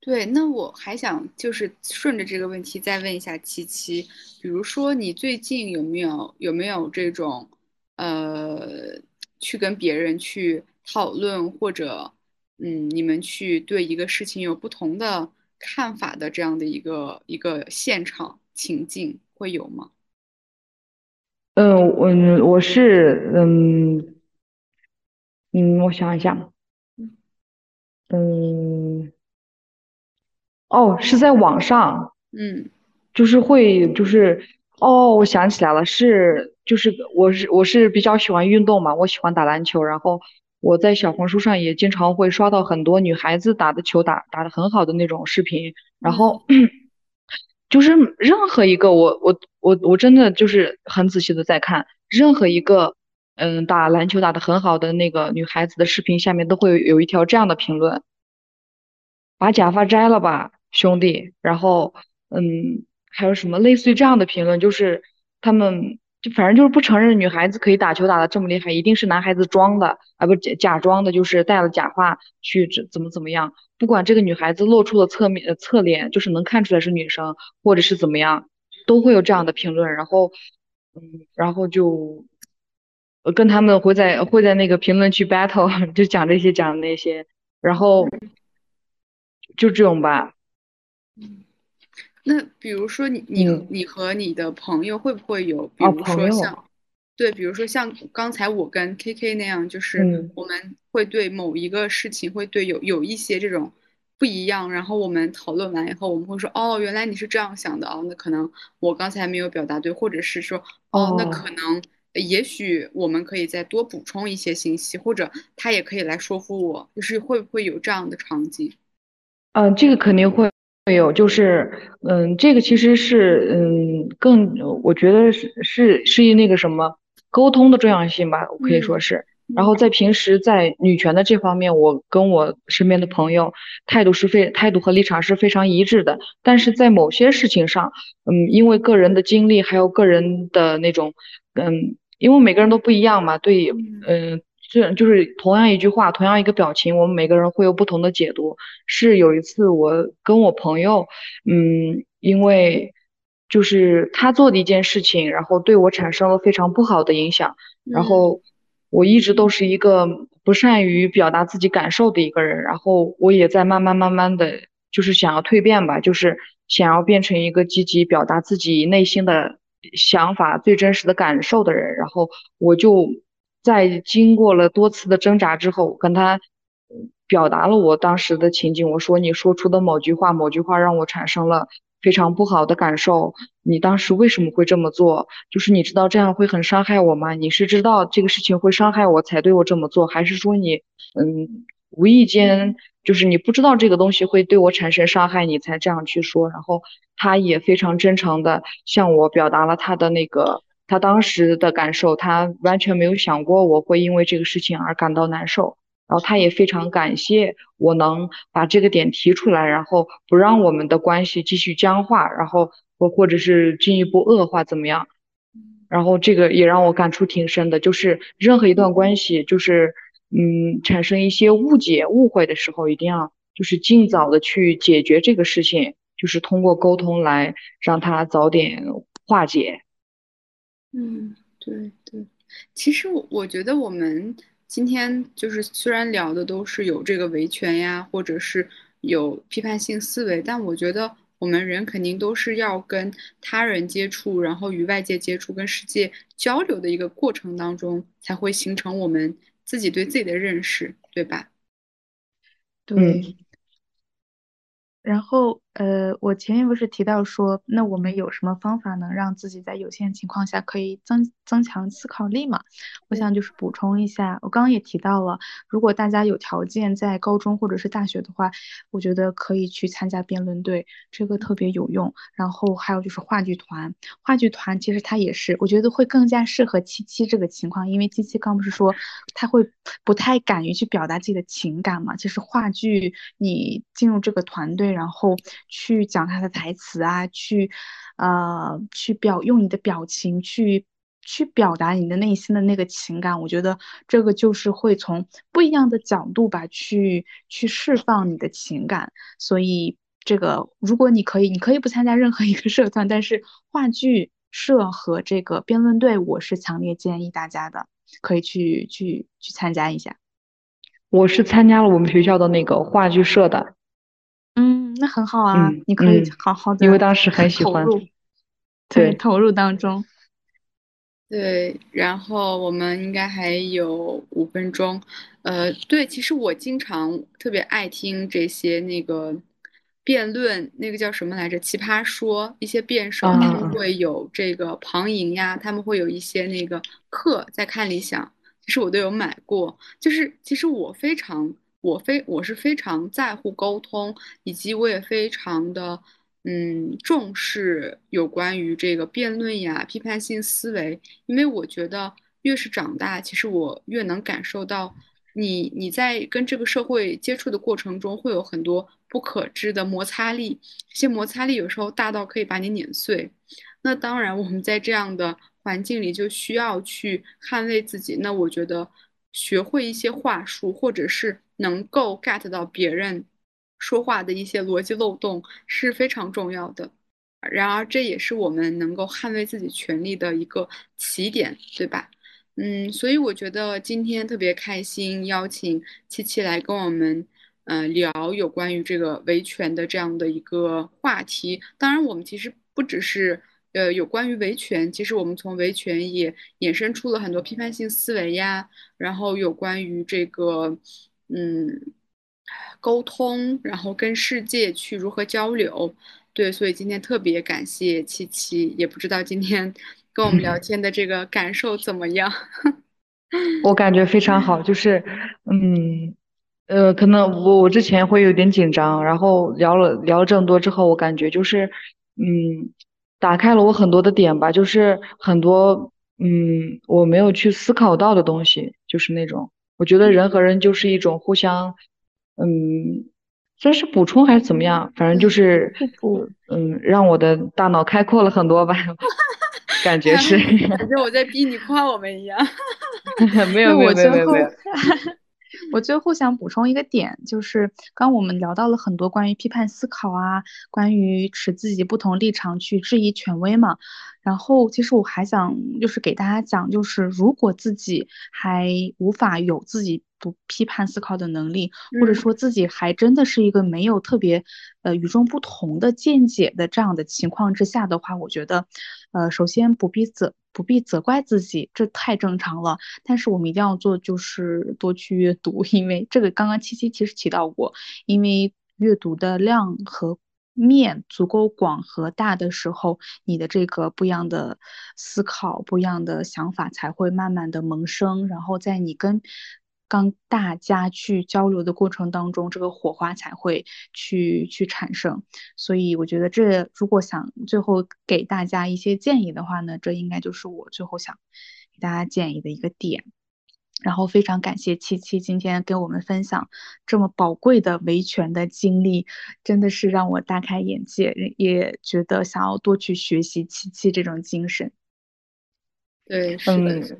对，那我还想就是顺着这个问题再问一下七七，比如说你最近有没有有没有这种，呃，去跟别人去讨论或者，嗯，你们去对一个事情有不同的。看法的这样的一个一个现场情境会有吗？嗯，我我是嗯嗯，我想一想，嗯，哦，是在网上，嗯，就是会就是哦，我想起来了，是就是我是我是比较喜欢运动嘛，我喜欢打篮球，然后。我在小红书上也经常会刷到很多女孩子打的球打打的很好的那种视频，然后 就是任何一个我我我我真的就是很仔细的在看任何一个嗯打篮球打得很好的那个女孩子的视频下面都会有一条这样的评论，把假发摘了吧，兄弟，然后嗯还有什么类似于这样的评论，就是他们。就反正就是不承认女孩子可以打球打得这么厉害，一定是男孩子装的啊，不假假装的，就是戴了假发去怎么怎么样。不管这个女孩子露出了侧面侧脸，就是能看出来是女生，或者是怎么样，都会有这样的评论。然后，嗯，然后就跟他们会在会在那个评论区 battle，就讲这些讲那些，然后就这种吧。那比如说你你你和你的朋友会不会有，比如说像，对，比如说像刚才我跟 K K 那样，就是我们会对某一个事情会对有有一些这种不一样，然后我们讨论完以后，我们会说哦，原来你是这样想的哦，那可能我刚才没有表达对，或者是说哦，那可能也许我们可以再多补充一些信息，或者他也可以来说服我，就是会不会有这样的场景？嗯，这个肯定会。会有，就是，嗯，这个其实是，嗯，更，我觉得是是是那个什么沟通的重要性吧，我可以说是。然后在平时在女权的这方面，我跟我身边的朋友态度是非态度和立场是非常一致的。但是在某些事情上，嗯，因为个人的经历还有个人的那种，嗯，因为每个人都不一样嘛，对，嗯。是，就是同样一句话，同样一个表情，我们每个人会有不同的解读。是有一次，我跟我朋友，嗯，因为就是他做的一件事情，然后对我产生了非常不好的影响。然后我一直都是一个不善于表达自己感受的一个人，然后我也在慢慢慢慢的就是想要蜕变吧，就是想要变成一个积极表达自己内心的想法、最真实的感受的人。然后我就。在经过了多次的挣扎之后，跟他表达了我当时的情景。我说：“你说出的某句话，某句话让我产生了非常不好的感受。你当时为什么会这么做？就是你知道这样会很伤害我吗？你是知道这个事情会伤害我才对我这么做，还是说你嗯无意间就是你不知道这个东西会对我产生伤害，你才这样去说？”然后他也非常真诚的向我表达了他的那个。他当时的感受，他完全没有想过我会因为这个事情而感到难受，然后他也非常感谢我能把这个点提出来，然后不让我们的关系继续僵化，然后或或者是进一步恶化怎么样？然后这个也让我感触挺深的，就是任何一段关系，就是嗯产生一些误解误会的时候，一定要就是尽早的去解决这个事情，就是通过沟通来让它早点化解。嗯，对对，其实我我觉得我们今天就是虽然聊的都是有这个维权呀，或者是有批判性思维，但我觉得我们人肯定都是要跟他人接触，然后与外界接触，跟世界交流的一个过程当中，才会形成我们自己对自己的认识，对吧？对。然后，呃，我前面不是提到说，那我们有什么方法能让自己在有限情况下可以增增强思考力嘛？我想就是补充一下，我刚刚也提到了，如果大家有条件在高中或者是大学的话，我觉得可以去参加辩论队，这个特别有用。然后还有就是话剧团，话剧团其实它也是，我觉得会更加适合七七这个情况，因为七七刚不是说他会不太敢于去表达自己的情感嘛？其实话剧你进入这个团队。然后去讲他的台词啊，去，呃，去表用你的表情去去表达你的内心的那个情感。我觉得这个就是会从不一样的角度吧，去去释放你的情感。所以这个，如果你可以，你可以不参加任何一个社团，但是话剧社和这个辩论队，我是强烈建议大家的，可以去去去参加一下。我是参加了我们学校的那个话剧社的。嗯，那很好啊，你可以好好的，因为当时很喜欢，对，投入当中。对，然后我们应该还有五分钟，呃，对，其实我经常特别爱听这些那个辩论，那个叫什么来着？奇葩说，一些辩手他们会有这个旁赢呀，他们会有一些那个课在看理想，其实我都有买过，就是其实我非常。我非我是非常在乎沟通，以及我也非常的嗯重视有关于这个辩论呀、批判性思维，因为我觉得越是长大，其实我越能感受到你你在跟这个社会接触的过程中会有很多不可知的摩擦力，这些摩擦力有时候大到可以把你碾碎。那当然，我们在这样的环境里就需要去捍卫自己。那我觉得学会一些话术，或者是能够 get 到别人说话的一些逻辑漏洞是非常重要的。然而，这也是我们能够捍卫自己权利的一个起点，对吧？嗯，所以我觉得今天特别开心，邀请七七来跟我们，嗯，聊有关于这个维权的这样的一个话题。当然，我们其实不只是。呃，有关于维权，其实我们从维权也衍生出了很多批判性思维呀，然后有关于这个，嗯，沟通，然后跟世界去如何交流，对，所以今天特别感谢七七，也不知道今天 跟我们聊天的这个感受怎么样？我感觉非常好，就是，嗯，呃，可能我我之前会有点紧张，然后聊了聊了这么多之后，我感觉就是，嗯。打开了我很多的点吧，就是很多嗯我没有去思考到的东西，就是那种我觉得人和人就是一种互相嗯算是补充还是怎么样，反正就是嗯让我的大脑开阔了很多吧，感觉是感觉我在逼你夸我们一样，没有没有没有没有。我最后想补充一个点，就是刚我们聊到了很多关于批判思考啊，关于持自己不同立场去质疑权威嘛。然后其实我还想就是给大家讲，就是如果自己还无法有自己不批判思考的能力，或者说自己还真的是一个没有特别呃与众不同的见解的这样的情况之下的话，我觉得，呃，首先不必责。不必责怪自己，这太正常了。但是我们一定要做，就是多去阅读，因为这个刚刚七七其实提到过，因为阅读的量和面足够广和大的时候，你的这个不一样的思考、不一样的想法才会慢慢的萌生，然后在你跟。刚大家去交流的过程当中，这个火花才会去去产生。所以我觉得，这如果想最后给大家一些建议的话呢，这应该就是我最后想给大家建议的一个点。然后非常感谢七七今天给我们分享这么宝贵的维权的经历，真的是让我大开眼界，也觉得想要多去学习七七这种精神。对，是的。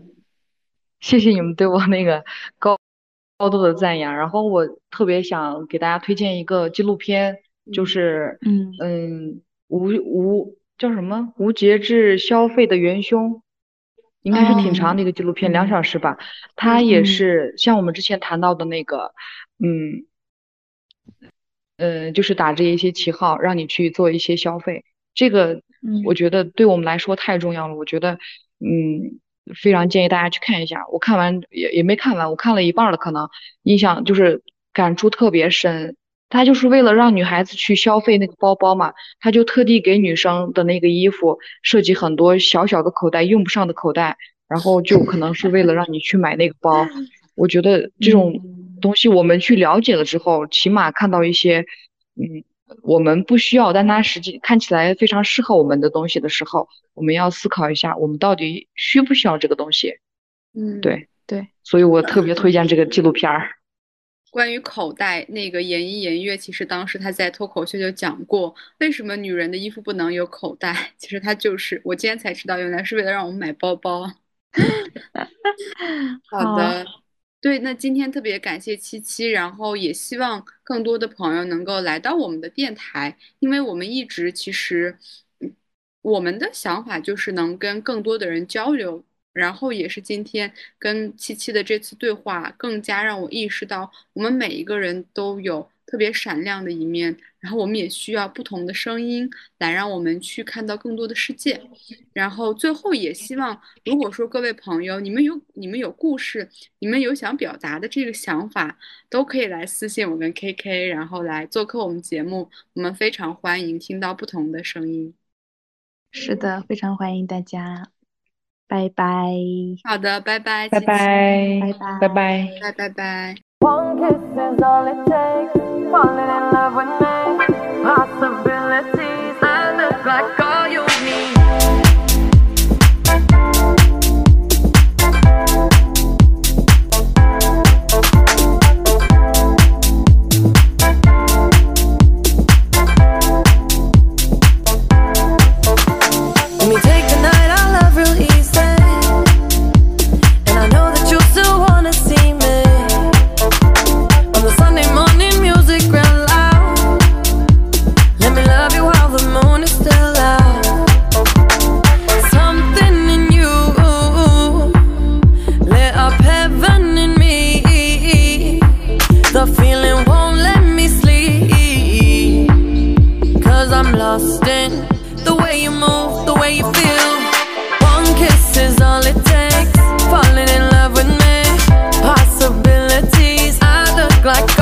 谢谢你们对我那个高高度的赞扬，然后我特别想给大家推荐一个纪录片，就是嗯嗯无无叫什么无节制消费的元凶，应该是挺长的一个纪录片，两小时吧。它也是像我们之前谈到的那个，嗯嗯，就是打着一些旗号让你去做一些消费，这个我觉得对我们来说太重要了。我觉得嗯。非常建议大家去看一下，我看完也也没看完，我看了一半了，可能印象就是感触特别深。他就是为了让女孩子去消费那个包包嘛，他就特地给女生的那个衣服设计很多小小的口袋，用不上的口袋，然后就可能是为了让你去买那个包。我觉得这种东西我们去了解了之后，起码看到一些，嗯。我们不需要，但它实际看起来非常适合我们的东西的时候，我们要思考一下，我们到底需不需要这个东西？嗯，对对，所以我特别推荐这个纪录片儿。关于口袋，那个言一言月，其实当时他在脱口秀就讲过，为什么女人的衣服不能有口袋？其实他就是，我今天才知道，原来是为了让我们买包包。好的。对，那今天特别感谢七七，然后也希望更多的朋友能够来到我们的电台，因为我们一直其实，我们的想法就是能跟更多的人交流，然后也是今天跟七七的这次对话，更加让我意识到，我们每一个人都有。特别闪亮的一面，然后我们也需要不同的声音来让我们去看到更多的世界。然后最后也希望，如果说各位朋友，你们有你们有故事，你们有想表达的这个想法，都可以来私信我跟 KK，然后来做客我们节目，我们非常欢迎听到不同的声音。是的，非常欢迎大家，拜拜。好的，拜拜，拜拜，拜拜，拜拜，拜拜拜。Falling in love with me. like